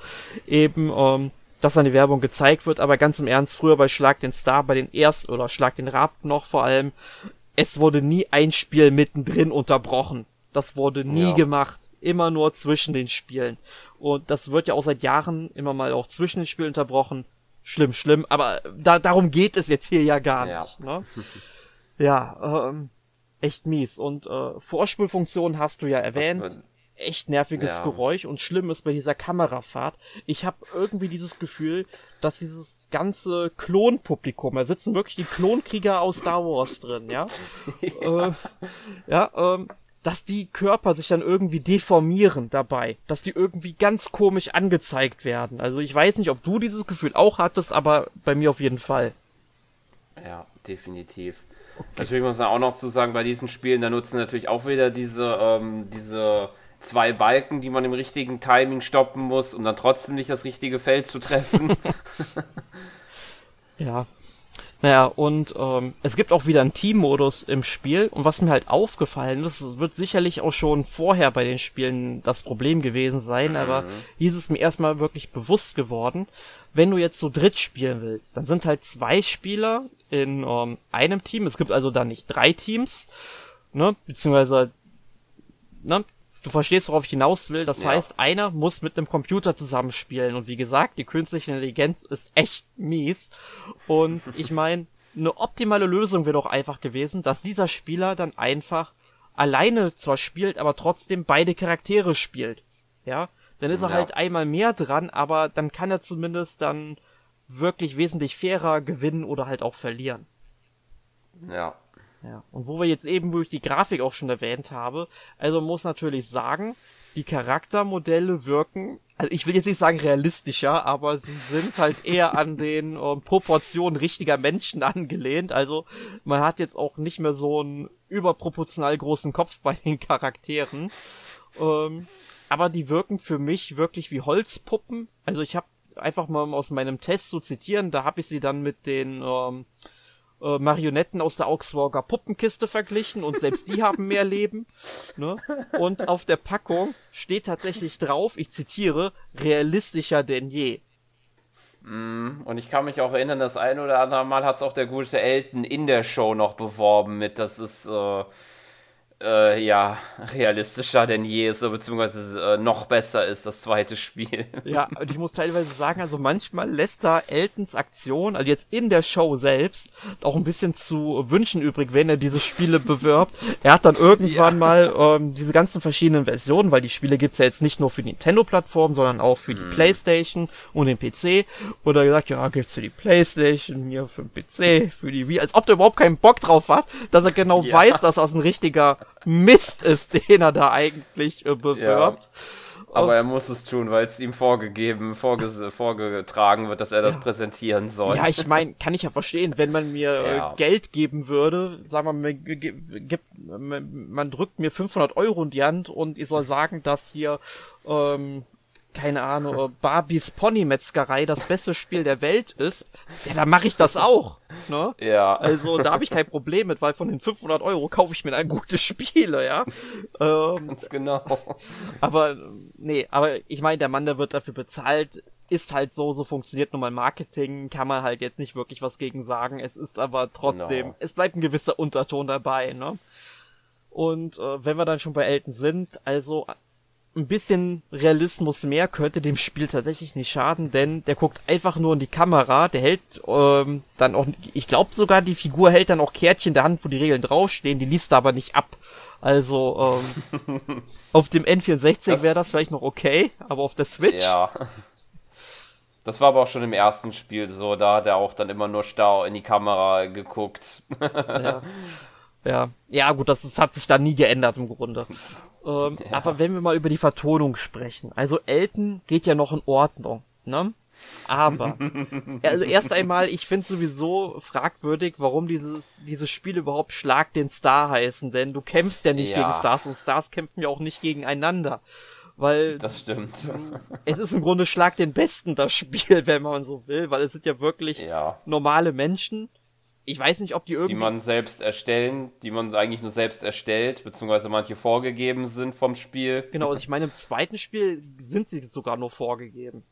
eben, ähm, dass dann die Werbung gezeigt wird. Aber ganz im Ernst, früher bei Schlag den Star, bei den ersten oder Schlag den Rab noch vor allem, es wurde nie ein Spiel mittendrin unterbrochen. Das wurde nie ja. gemacht. Immer nur zwischen den Spielen. Und das wird ja auch seit Jahren immer mal auch zwischen den Spielen unterbrochen schlimm, schlimm, aber da, darum geht es jetzt hier ja gar ja. nicht. Ne? ja, ähm, echt mies. Und äh, Vorspulfunktion hast du ja erwähnt. Echt nerviges ja. Geräusch und schlimm ist bei dieser Kamerafahrt. Ich habe irgendwie dieses Gefühl, dass dieses ganze Klonpublikum, da sitzen wirklich die Klonkrieger aus Star Wars drin, ja. ja, äh, ja ähm, dass die Körper sich dann irgendwie deformieren dabei, dass die irgendwie ganz komisch angezeigt werden. Also ich weiß nicht, ob du dieses Gefühl auch hattest, aber bei mir auf jeden Fall. Ja, definitiv. Okay. Natürlich muss man auch noch zu sagen, bei diesen Spielen, da nutzen natürlich auch wieder diese, ähm, diese zwei Balken, die man im richtigen Timing stoppen muss, um dann trotzdem nicht das richtige Feld zu treffen. ja, naja, und ähm, es gibt auch wieder einen Team-Modus im Spiel. Und was mir halt aufgefallen ist, es wird sicherlich auch schon vorher bei den Spielen das Problem gewesen sein, mhm. aber hier ist es mir erstmal wirklich bewusst geworden, wenn du jetzt so dritt spielen willst, dann sind halt zwei Spieler in ähm, einem Team. Es gibt also da nicht drei Teams, ne? Beziehungsweise, ne? Du verstehst, worauf ich hinaus will. Das ja. heißt, einer muss mit einem Computer zusammenspielen. Und wie gesagt, die künstliche Intelligenz ist echt mies. Und ich meine, eine optimale Lösung wäre doch einfach gewesen, dass dieser Spieler dann einfach alleine zwar spielt, aber trotzdem beide Charaktere spielt. Ja, dann ist er ja. halt einmal mehr dran, aber dann kann er zumindest dann wirklich wesentlich fairer gewinnen oder halt auch verlieren. Ja. Ja. Und wo wir jetzt eben, wo ich die Grafik auch schon erwähnt habe, also muss natürlich sagen, die Charaktermodelle wirken, also ich will jetzt nicht sagen realistischer, aber sie sind halt eher an den ähm, Proportionen richtiger Menschen angelehnt. Also man hat jetzt auch nicht mehr so einen überproportional großen Kopf bei den Charakteren. Ähm, aber die wirken für mich wirklich wie Holzpuppen. Also ich habe einfach mal aus meinem Test zu zitieren, da habe ich sie dann mit den ähm, äh, Marionetten aus der Augsburger Puppenkiste verglichen und selbst die haben mehr Leben. Ne? Und auf der Packung steht tatsächlich drauf, ich zitiere, realistischer denn je. Mm, und ich kann mich auch erinnern, das ein oder andere Mal hat es auch der gute Elton in der Show noch beworben mit, das ist äh, äh, ja, realistischer denn je ist, beziehungsweise äh, noch besser ist, das zweite Spiel. Ja, und ich muss teilweise sagen, also manchmal lässt da Eltons Aktion, also jetzt in der Show selbst, auch ein bisschen zu wünschen übrig, wenn er diese Spiele bewirbt. Er hat dann irgendwann ja. mal ähm, diese ganzen verschiedenen Versionen, weil die Spiele gibt's ja jetzt nicht nur für die Nintendo-Plattform, sondern auch für die hm. Playstation und den PC. Oder gesagt, ja, gibt's für die Playstation, hier für den PC, für die Wii, als ob der überhaupt keinen Bock drauf hat, dass er genau ja. weiß, dass das ein richtiger Mist ist, den er da eigentlich äh, bewirbt. Aber oh. er muss es tun, weil es ihm vorgegeben, vorge vorgetragen wird, dass er das ja. präsentieren soll. Ja, ich meine, kann ich ja verstehen, wenn man mir äh, ja. Geld geben würde, sagen wir mal, gibt, man drückt mir 500 Euro in die Hand und ich soll sagen, dass hier ähm, keine Ahnung, Barbies Ponymetzgerei das beste Spiel der Welt ist, ja, dann mache ich das auch. Ne? Ja. Also da habe ich kein Problem mit, weil von den 500 Euro kaufe ich mir dann gute Spiele, ja. Ähm, Ganz genau. Aber nee, aber ich meine, der Mann, der wird dafür bezahlt, ist halt so, so funktioniert nun mal Marketing, kann man halt jetzt nicht wirklich was gegen sagen. Es ist aber trotzdem, genau. es bleibt ein gewisser Unterton dabei, ne? Und äh, wenn wir dann schon bei Elton sind, also ein bisschen Realismus mehr könnte dem Spiel tatsächlich nicht schaden, denn der guckt einfach nur in die Kamera, der hält ähm, dann auch, ich glaube sogar die Figur hält dann auch Kärtchen in der Hand, wo die Regeln draufstehen, die liest er aber nicht ab. Also ähm, auf dem N64 wäre das vielleicht noch okay, aber auf der Switch. Ja. Das war aber auch schon im ersten Spiel so, da hat er auch dann immer nur starr in die Kamera geguckt. ja. Ja, ja gut, das, das hat sich da nie geändert im Grunde. Ähm, ja. Aber wenn wir mal über die Vertonung sprechen, also Elton geht ja noch in Ordnung, ne? Aber, also erst einmal, ich finde sowieso fragwürdig, warum dieses, dieses Spiel überhaupt Schlag den Star heißen, denn du kämpfst ja nicht ja. gegen Stars und Stars kämpfen ja auch nicht gegeneinander. Weil. Das stimmt. Es ist im Grunde Schlag den Besten, das Spiel, wenn man so will, weil es sind ja wirklich ja. normale Menschen, ich weiß nicht, ob die irgendwie. Die man selbst erstellen, die man eigentlich nur selbst erstellt, beziehungsweise manche vorgegeben sind vom Spiel. Genau, also ich meine, im zweiten Spiel sind sie sogar nur vorgegeben.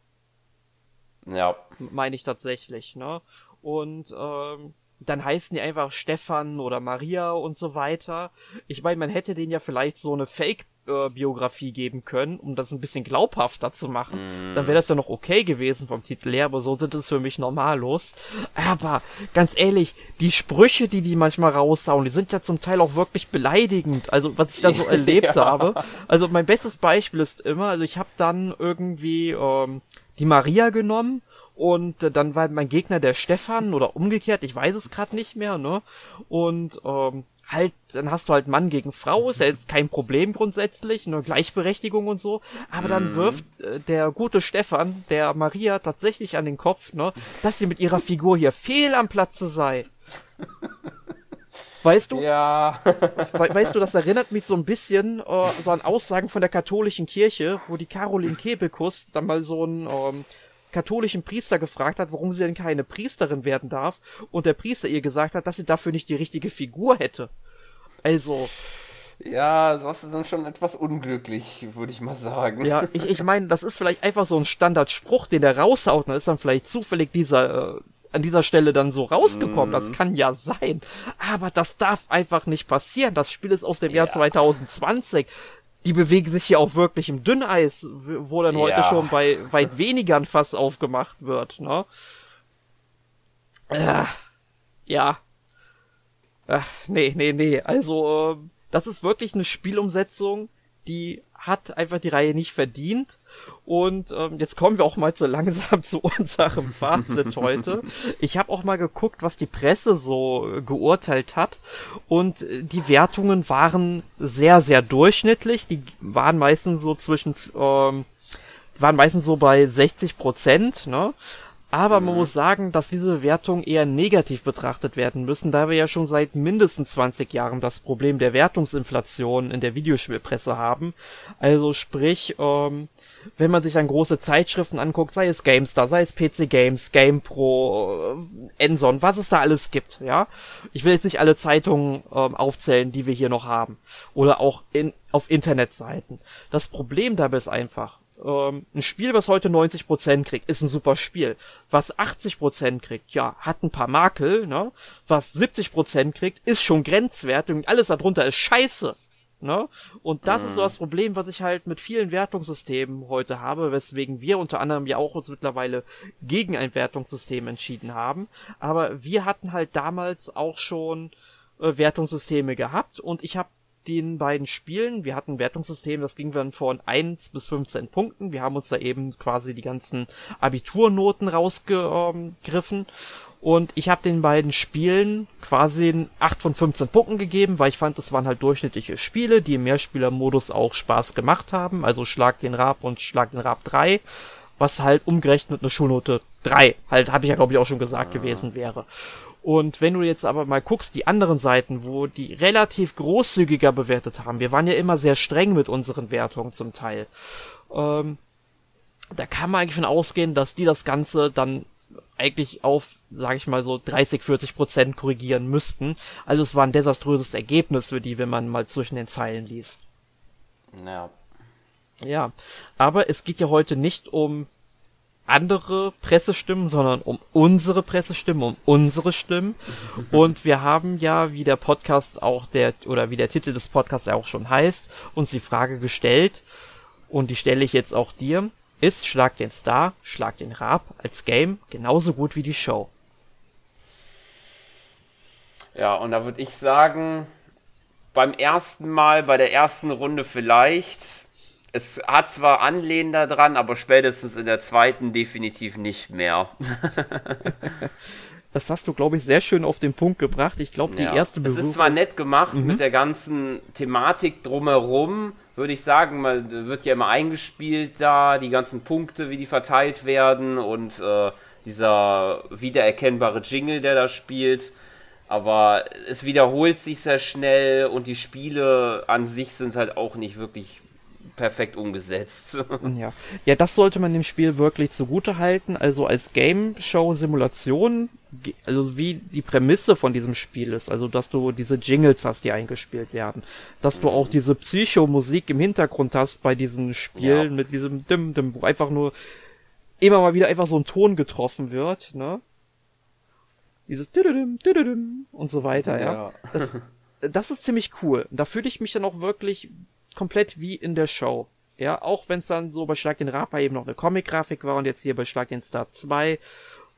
Ja. Meine ich tatsächlich, ne? Und ähm, dann heißen die einfach Stefan oder Maria und so weiter. Ich meine, man hätte denen ja vielleicht so eine Fake Biografie geben können, um das ein bisschen glaubhafter zu machen, mm. dann wäre das ja noch okay gewesen vom Titel her, aber so sind es für mich normallos. Aber ganz ehrlich, die Sprüche, die die manchmal raushauen, die sind ja zum Teil auch wirklich beleidigend. Also was ich da so erlebt ja. habe. Also mein bestes Beispiel ist immer, also ich habe dann irgendwie ähm, die Maria genommen und äh, dann war mein Gegner der Stefan oder umgekehrt, ich weiß es gerade nicht mehr, ne? Und ähm, halt, dann hast du halt Mann gegen Frau, ist ja jetzt kein Problem grundsätzlich, nur Gleichberechtigung und so, aber dann mhm. wirft äh, der gute Stefan der Maria tatsächlich an den Kopf, ne, dass sie mit ihrer Figur hier fehl am Platze sei. Weißt du? Ja. We weißt du, das erinnert mich so ein bisschen äh, so an Aussagen von der katholischen Kirche, wo die Caroline Kebekus dann mal so ein ähm, katholischen Priester gefragt hat, warum sie denn keine Priesterin werden darf und der Priester ihr gesagt hat, dass sie dafür nicht die richtige Figur hätte. Also. Ja, sowas ist dann schon etwas unglücklich, würde ich mal sagen. Ja, ich, ich meine, das ist vielleicht einfach so ein Standardspruch, den er raushaut, und ist dann vielleicht zufällig dieser, äh, an dieser Stelle dann so rausgekommen. Mm. Das mhm. kann ja sein. Aber das darf einfach nicht passieren. Das Spiel ist aus dem ja. Jahr 2020 die bewegen sich ja auch wirklich im Dünneis, wo dann ja. heute schon bei weit weniger ein Fass aufgemacht wird, ne? Äh, ja. Ach, nee, nee, nee. Also, äh, das ist wirklich eine Spielumsetzung, die hat einfach die Reihe nicht verdient. Und ähm, jetzt kommen wir auch mal so langsam zu unserem Fazit heute. Ich habe auch mal geguckt, was die Presse so geurteilt hat. Und äh, die Wertungen waren sehr, sehr durchschnittlich. Die waren meistens so zwischen, ähm, waren meistens so bei 60 Prozent, ne? Aber man muss sagen, dass diese Wertungen eher negativ betrachtet werden müssen, da wir ja schon seit mindestens 20 Jahren das Problem der Wertungsinflation in der Videospielpresse haben. Also sprich, ähm, wenn man sich dann große Zeitschriften anguckt, sei es GameStar, sei es PC Games, GamePro, äh, Enson, was es da alles gibt, ja. Ich will jetzt nicht alle Zeitungen ähm, aufzählen, die wir hier noch haben. Oder auch in, auf Internetseiten. Das Problem dabei ist einfach, ähm, ein Spiel, was heute 90% kriegt, ist ein super Spiel. Was 80% kriegt, ja, hat ein paar Makel, ne? Was 70% kriegt, ist schon grenzwertig und alles darunter ist scheiße. Ne? Und das mm. ist so mhm. das Problem, was ich halt mit vielen Wertungssystemen heute habe, weswegen wir unter anderem ja auch uns mittlerweile gegen ein Wertungssystem entschieden haben. Aber wir hatten halt damals auch schon äh, Wertungssysteme gehabt und ich habe den beiden Spielen, wir hatten ein Wertungssystem, das ging dann von 1 bis 15 Punkten. Wir haben uns da eben quasi die ganzen Abiturnoten rausgegriffen. Und ich habe den beiden Spielen quasi ein 8 von 15 Punkten gegeben, weil ich fand, es waren halt durchschnittliche Spiele, die im Mehrspielermodus auch Spaß gemacht haben. Also Schlag den Rab und Schlag den Rab 3, was halt umgerechnet eine Schulnote 3, halt, habe ich ja glaube ich auch schon gesagt, ja. gewesen wäre. Und wenn du jetzt aber mal guckst, die anderen Seiten, wo die relativ großzügiger bewertet haben, wir waren ja immer sehr streng mit unseren Wertungen zum Teil. Ähm, da kann man eigentlich von ausgehen, dass die das Ganze dann eigentlich auf, sag ich mal so, 30, 40 Prozent korrigieren müssten. Also es war ein desaströses Ergebnis für die, wenn man mal zwischen den Zeilen liest. Ja. Ja, aber es geht ja heute nicht um andere Pressestimmen, sondern um unsere Pressestimmen, um unsere Stimmen. Und wir haben ja, wie der Podcast auch der, oder wie der Titel des Podcasts auch schon heißt, uns die Frage gestellt, und die stelle ich jetzt auch dir. Ist Schlag den Star, Schlag den Rab als Game genauso gut wie die Show? Ja, und da würde ich sagen, beim ersten Mal, bei der ersten Runde vielleicht. Es hat zwar Anlehnen daran, aber spätestens in der zweiten definitiv nicht mehr. das hast du, glaube ich, sehr schön auf den Punkt gebracht. Ich glaube, die ja. erste Berührung. Es ist zwar nett gemacht mhm. mit der ganzen Thematik drumherum, würde ich sagen. Man wird ja immer eingespielt da, die ganzen Punkte, wie die verteilt werden und äh, dieser wiedererkennbare Jingle, der da spielt. Aber es wiederholt sich sehr schnell und die Spiele an sich sind halt auch nicht wirklich perfekt umgesetzt. ja. ja, das sollte man dem Spiel wirklich zugute halten. Also als Game Show Simulation, also wie die Prämisse von diesem Spiel ist, also dass du diese Jingles hast, die eingespielt werden, dass du auch mhm. diese Psycho-Musik im Hintergrund hast bei diesen Spielen ja. mit diesem Dim Dim, wo einfach nur immer mal wieder einfach so ein Ton getroffen wird, ne? Dieses Dididim, Dididim und so weiter, ja. ja. Das, das ist ziemlich cool. Da fühle ich mich dann auch wirklich komplett wie in der Show. Ja, auch wenn es dann so bei Schlag den Rapa eben noch eine Comic-Grafik war und jetzt hier bei Schlag den Star 2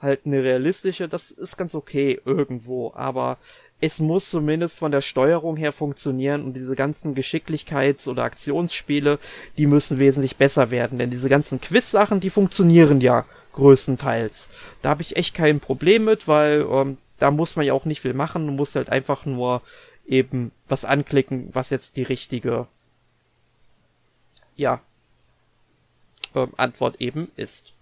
halt eine realistische, das ist ganz okay irgendwo, aber es muss zumindest von der Steuerung her funktionieren und diese ganzen Geschicklichkeits- oder Aktionsspiele, die müssen wesentlich besser werden, denn diese ganzen Quiz-Sachen, die funktionieren ja größtenteils. Da habe ich echt kein Problem mit, weil ähm, da muss man ja auch nicht viel machen, du musst halt einfach nur eben was anklicken, was jetzt die richtige ja, ähm, Antwort eben ist.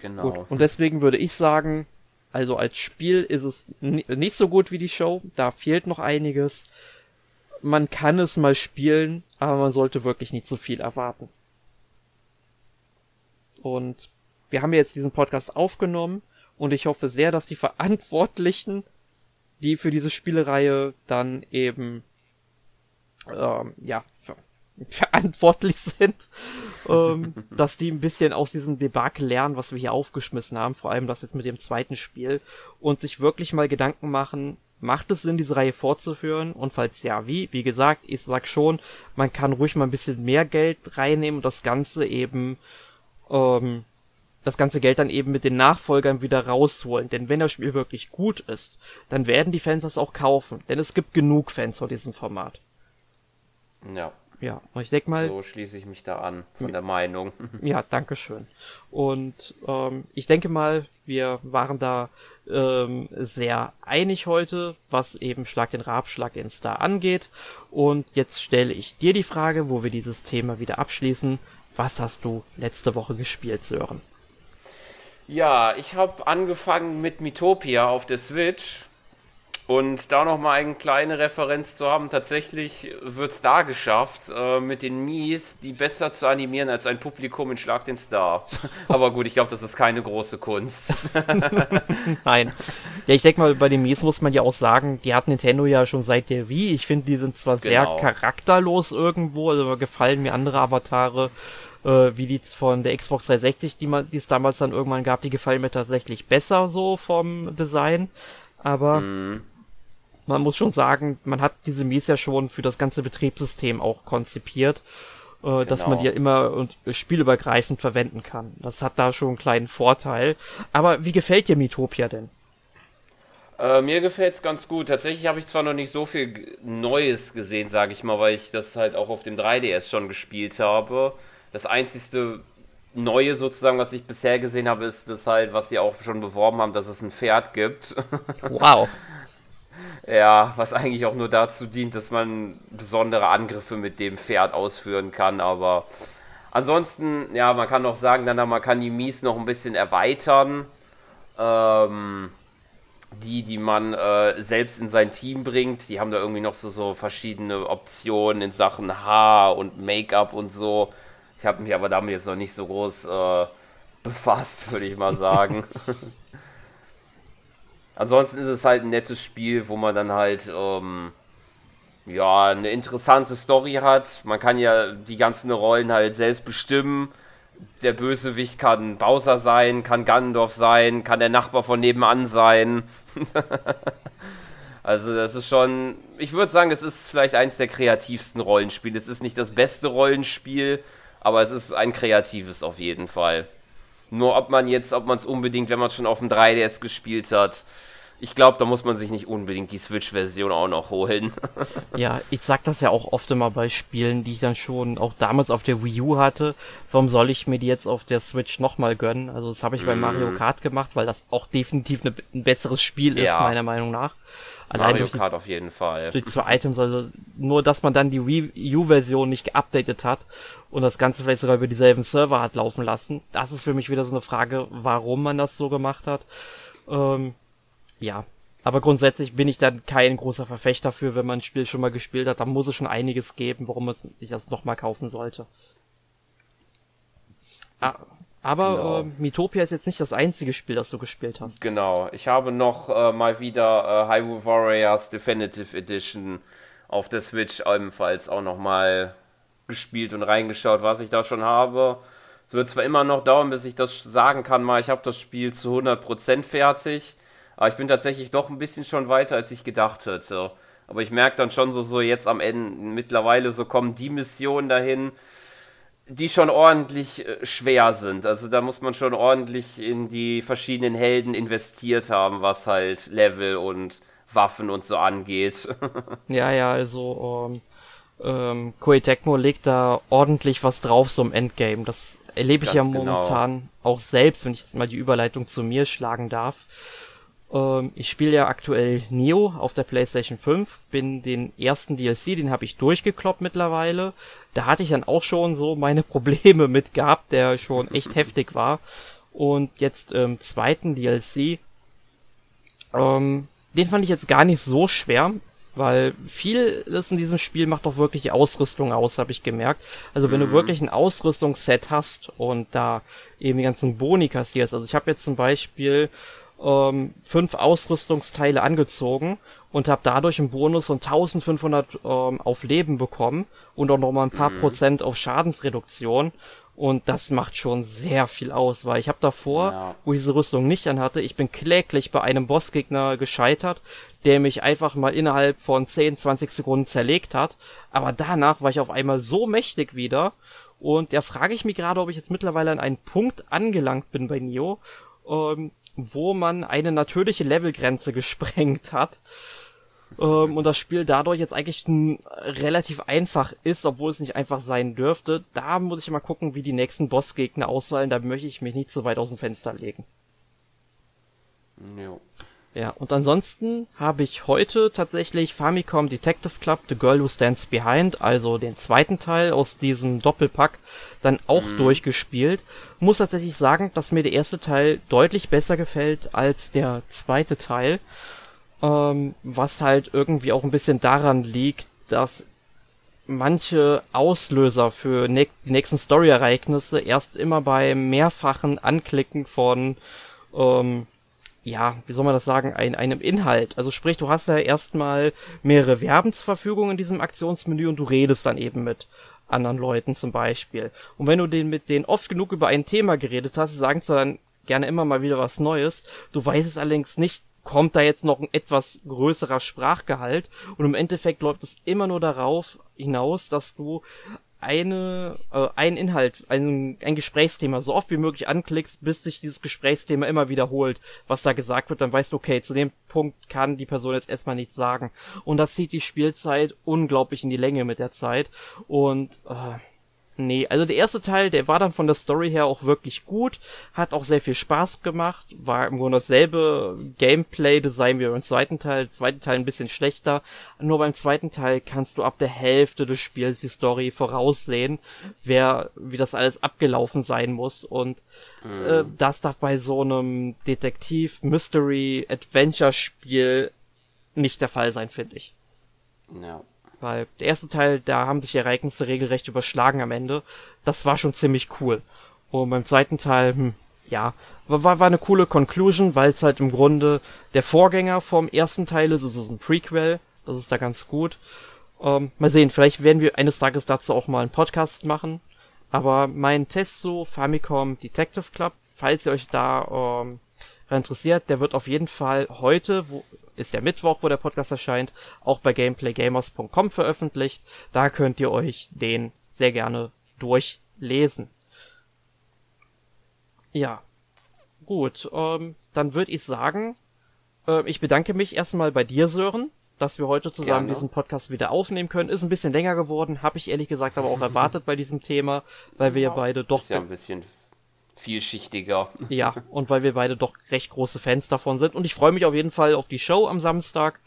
Genau. Gut. Und deswegen würde ich sagen, also als Spiel ist es nicht so gut wie die Show. Da fehlt noch einiges. Man kann es mal spielen, aber man sollte wirklich nicht zu viel erwarten. Und wir haben jetzt diesen Podcast aufgenommen und ich hoffe sehr, dass die Verantwortlichen, die für diese Spielereihe dann eben ähm, ja verantwortlich sind, ähm, dass die ein bisschen aus diesem Debakel lernen, was wir hier aufgeschmissen haben, vor allem das jetzt mit dem zweiten Spiel, und sich wirklich mal Gedanken machen, macht es Sinn, diese Reihe fortzuführen? Und falls ja, wie? Wie gesagt, ich sag schon, man kann ruhig mal ein bisschen mehr Geld reinnehmen und das Ganze eben, ähm, das ganze Geld dann eben mit den Nachfolgern wieder rausholen. Denn wenn das Spiel wirklich gut ist, dann werden die Fans das auch kaufen. Denn es gibt genug Fans vor diesem Format. Ja. Ja, und ich denke mal. So schließe ich mich da an, von der Meinung. Ja, danke schön. Und ähm, ich denke mal, wir waren da ähm, sehr einig heute, was eben Schlag den Rab, Schlag den Star angeht. Und jetzt stelle ich dir die Frage, wo wir dieses Thema wieder abschließen. Was hast du letzte Woche gespielt, Sören? Ja, ich habe angefangen mit Mitopia auf der Switch und da nochmal eine kleine Referenz zu haben, tatsächlich wird es da geschafft, äh, mit den Mies die besser zu animieren als ein Publikum in Schlag den Star. Aber gut, ich glaube, das ist keine große Kunst. Nein. Ja, ich denke mal, bei den Mies muss man ja auch sagen, die hat Nintendo ja schon seit der Wii. Ich finde, die sind zwar sehr genau. charakterlos irgendwo, also gefallen mir andere Avatare äh, wie die von der Xbox 360, die man, die es damals dann irgendwann gab, die gefallen mir tatsächlich besser so vom Design. Aber mm man muss schon sagen, man hat diese Mies ja schon für das ganze Betriebssystem auch konzipiert, äh, genau. dass man die ja immer und spielübergreifend verwenden kann. Das hat da schon einen kleinen Vorteil. Aber wie gefällt dir Mitopia denn? Äh, mir gefällt es ganz gut. Tatsächlich habe ich zwar noch nicht so viel Neues gesehen, sage ich mal, weil ich das halt auch auf dem 3DS schon gespielt habe. Das einzigste Neue sozusagen, was ich bisher gesehen habe, ist das halt, was sie auch schon beworben haben, dass es ein Pferd gibt. Wow. ja, was eigentlich auch nur dazu dient, dass man besondere Angriffe mit dem Pferd ausführen kann, aber ansonsten, ja, man kann auch sagen, dann man kann die Mies noch ein bisschen erweitern. Ähm, die, die man äh, selbst in sein Team bringt, die haben da irgendwie noch so, so verschiedene Optionen in Sachen Haar und Make-up und so. Ich habe mich aber damit jetzt noch nicht so groß äh, befasst, würde ich mal sagen. Ansonsten ist es halt ein nettes Spiel, wo man dann halt ähm, ja eine interessante Story hat. Man kann ja die ganzen Rollen halt selbst bestimmen. Der Bösewicht kann Bowser sein, kann Gandalf sein, kann der Nachbar von nebenan sein. also das ist schon, ich würde sagen, es ist vielleicht eins der kreativsten Rollenspiele. Es ist nicht das beste Rollenspiel, aber es ist ein kreatives auf jeden Fall. Nur ob man jetzt, ob man es unbedingt, wenn man schon auf dem 3DS gespielt hat, ich glaube, da muss man sich nicht unbedingt die Switch-Version auch noch holen. ja, ich sag das ja auch oft immer bei Spielen, die ich dann schon auch damals auf der Wii U hatte. Warum soll ich mir die jetzt auf der Switch nochmal gönnen? Also das habe ich mm. bei mhm. Mario Kart gemacht, weil das auch definitiv ne, ein besseres Spiel ist, ja. meiner Meinung nach. Allein Mario Kart auf jeden Fall. Durch zwei Items, also nur, dass man dann die Wii U-Version nicht geupdatet hat und das Ganze vielleicht sogar über dieselben Server hat laufen lassen. Das ist für mich wieder so eine Frage, warum man das so gemacht hat. Ähm, ja. Aber grundsätzlich bin ich dann kein großer Verfechter für, wenn man ein Spiel schon mal gespielt hat, dann muss es schon einiges geben, warum es ich das nochmal kaufen sollte. Ah, aber genau. äh, Mitopia ist jetzt nicht das einzige Spiel, das du gespielt hast. Genau. Ich habe noch äh, mal wieder äh, Hyrule Warriors Definitive Edition auf der Switch ebenfalls auch nochmal gespielt und reingeschaut, was ich da schon habe. Es wird zwar immer noch dauern, bis ich das sagen kann, mal ich habe das Spiel zu 100% fertig. Aber ich bin tatsächlich doch ein bisschen schon weiter, als ich gedacht hätte. Aber ich merke dann schon so, so jetzt am Ende, mittlerweile so kommen die Missionen dahin, die schon ordentlich äh, schwer sind. Also da muss man schon ordentlich in die verschiedenen Helden investiert haben, was halt Level und Waffen und so angeht. ja, ja, also ähm, ähm, Koei Tecmo legt da ordentlich was drauf so im Endgame. Das erlebe ich Ganz ja momentan genau. auch selbst, wenn ich jetzt mal die Überleitung zu mir schlagen darf. Ähm, ich spiele ja aktuell Neo auf der PlayStation 5, bin den ersten DLC, den habe ich durchgekloppt mittlerweile. Da hatte ich dann auch schon so meine Probleme mit gehabt, der schon echt heftig war. Und jetzt im ähm, zweiten DLC, ähm, den fand ich jetzt gar nicht so schwer, weil vieles in diesem Spiel macht doch wirklich Ausrüstung aus, habe ich gemerkt. Also wenn mhm. du wirklich ein Ausrüstungsset hast und da eben die ganzen Boni kassierst. Also ich habe jetzt zum Beispiel ähm, fünf Ausrüstungsteile angezogen und habe dadurch einen Bonus von 1500 ähm, auf Leben bekommen und auch nochmal ein paar mhm. Prozent auf Schadensreduktion. Und das macht schon sehr viel aus, weil ich habe davor, ja. wo ich diese Rüstung nicht anhatte, ich bin kläglich bei einem Bossgegner gescheitert, der mich einfach mal innerhalb von 10, 20 Sekunden zerlegt hat. Aber danach war ich auf einmal so mächtig wieder. Und da frage ich mich gerade, ob ich jetzt mittlerweile an einen Punkt angelangt bin bei Nio, ähm, wo man eine natürliche Levelgrenze gesprengt hat. Ähm, und das Spiel dadurch jetzt eigentlich relativ einfach ist, obwohl es nicht einfach sein dürfte. Da muss ich mal gucken, wie die nächsten Bossgegner ausfallen. Da möchte ich mich nicht so weit aus dem Fenster legen. Jo. Ja, und ansonsten habe ich heute tatsächlich Famicom Detective Club The Girl Who Stands Behind, also den zweiten Teil aus diesem Doppelpack, dann auch mhm. durchgespielt. Muss tatsächlich sagen, dass mir der erste Teil deutlich besser gefällt als der zweite Teil. Ähm, was halt irgendwie auch ein bisschen daran liegt, dass manche Auslöser für ne die nächsten Story-Ereignisse erst immer bei mehrfachen Anklicken von ähm, ja, wie soll man das sagen, ein, einem Inhalt. Also sprich, du hast ja erstmal mehrere Verben zur Verfügung in diesem Aktionsmenü und du redest dann eben mit anderen Leuten zum Beispiel. Und wenn du den mit denen oft genug über ein Thema geredet hast, sagen sie dann gerne immer mal wieder was Neues. Du weißt es allerdings nicht, kommt da jetzt noch ein etwas größerer Sprachgehalt und im Endeffekt läuft es immer nur darauf hinaus, dass du eine, äh, ein Inhalt, ein, ein Gesprächsthema so oft wie möglich anklickst, bis sich dieses Gesprächsthema immer wiederholt, was da gesagt wird, dann weißt du, okay, zu dem Punkt kann die Person jetzt erstmal nichts sagen. Und das zieht die Spielzeit unglaublich in die Länge mit der Zeit. Und äh, Nee, also der erste Teil, der war dann von der Story her auch wirklich gut, hat auch sehr viel Spaß gemacht, war im Grunde dasselbe Gameplay-Design wie beim zweiten Teil, der zweite Teil ein bisschen schlechter, nur beim zweiten Teil kannst du ab der Hälfte des Spiels die Story voraussehen, wer, wie das alles abgelaufen sein muss und mhm. äh, das darf bei so einem Detektiv-Mystery-Adventure-Spiel nicht der Fall sein, finde ich. Ja. Weil der erste Teil, da haben sich Ereignisse regelrecht überschlagen am Ende. Das war schon ziemlich cool. Und beim zweiten Teil, hm, ja, war, war eine coole Conclusion, weil es halt im Grunde der Vorgänger vom ersten Teil ist. Es ist ein Prequel. Das ist da ganz gut. Ähm, mal sehen, vielleicht werden wir eines Tages dazu auch mal einen Podcast machen. Aber mein Test zu Famicom Detective Club, falls ihr euch da ähm, interessiert, der wird auf jeden Fall heute, wo, ist der Mittwoch, wo der Podcast erscheint, auch bei gameplaygamers.com veröffentlicht. Da könnt ihr euch den sehr gerne durchlesen. Ja, gut, ähm, dann würde ich sagen, äh, ich bedanke mich erstmal bei dir, Sören, dass wir heute zusammen Gerne. diesen Podcast wieder aufnehmen können. Ist ein bisschen länger geworden, habe ich ehrlich gesagt aber auch erwartet bei diesem Thema, weil wir ja beide doch. Ist ja ein bisschen vielschichtiger. Ja, und weil wir beide doch recht große Fans davon sind. Und ich freue mich auf jeden Fall auf die Show am Samstag.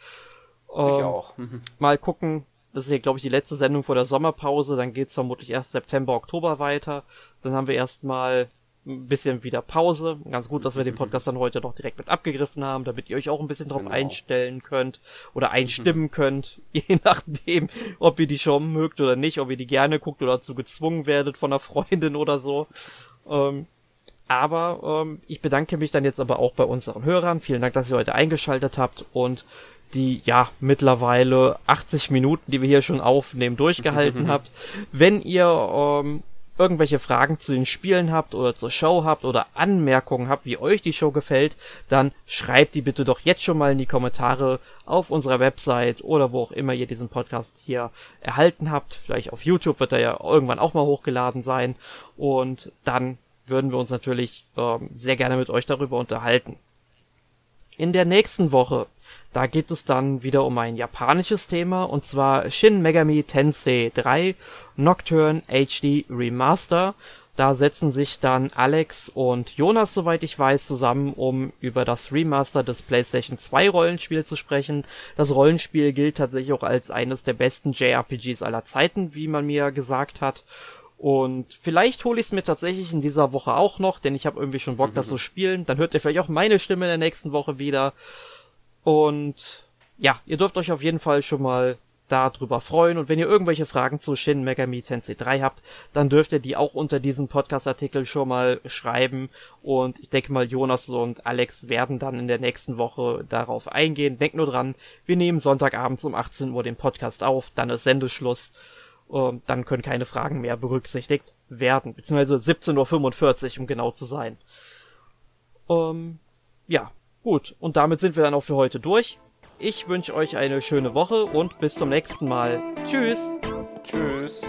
Ähm, ich auch. mal gucken. Das ist ja, glaube ich, die letzte Sendung vor der Sommerpause. Dann geht's vermutlich erst September, Oktober weiter. Dann haben wir erstmal ein bisschen wieder Pause. Ganz gut, dass wir den Podcast dann heute noch direkt mit abgegriffen haben, damit ihr euch auch ein bisschen drauf genau. einstellen könnt oder einstimmen könnt, je nachdem, ob ihr die Show mögt oder nicht, ob ihr die gerne guckt oder dazu gezwungen werdet von einer Freundin oder so. Ähm, aber ähm, ich bedanke mich dann jetzt aber auch bei unseren Hörern. Vielen Dank, dass ihr heute eingeschaltet habt und die ja mittlerweile 80 Minuten, die wir hier schon aufnehmen, durchgehalten habt. Wenn ihr ähm, irgendwelche Fragen zu den Spielen habt oder zur Show habt oder Anmerkungen habt, wie euch die Show gefällt, dann schreibt die bitte doch jetzt schon mal in die Kommentare auf unserer Website oder wo auch immer ihr diesen Podcast hier erhalten habt. Vielleicht auf YouTube wird er ja irgendwann auch mal hochgeladen sein und dann würden wir uns natürlich ähm, sehr gerne mit euch darüber unterhalten. In der nächsten Woche, da geht es dann wieder um ein japanisches Thema und zwar Shin Megami Tensei 3 Nocturne HD Remaster. Da setzen sich dann Alex und Jonas, soweit ich weiß, zusammen, um über das Remaster des PlayStation 2 Rollenspiel zu sprechen. Das Rollenspiel gilt tatsächlich auch als eines der besten JRPGs aller Zeiten, wie man mir gesagt hat. Und vielleicht hole ich es mir tatsächlich in dieser Woche auch noch, denn ich habe irgendwie schon Bock, mhm. das zu spielen. Dann hört ihr vielleicht auch meine Stimme in der nächsten Woche wieder. Und ja, ihr dürft euch auf jeden Fall schon mal darüber freuen. Und wenn ihr irgendwelche Fragen zu Shin Megami Tensei 3 habt, dann dürft ihr die auch unter diesem Podcast-Artikel schon mal schreiben. Und ich denke mal, Jonas und Alex werden dann in der nächsten Woche darauf eingehen. Denkt nur dran, wir nehmen Sonntagabends um 18 Uhr den Podcast auf, dann ist Sendeschluss ähm, dann können keine Fragen mehr berücksichtigt werden. Beziehungsweise 17.45 Uhr, um genau zu sein. Ähm, ja, gut. Und damit sind wir dann auch für heute durch. Ich wünsche euch eine schöne Woche und bis zum nächsten Mal. Tschüss. Tschüss.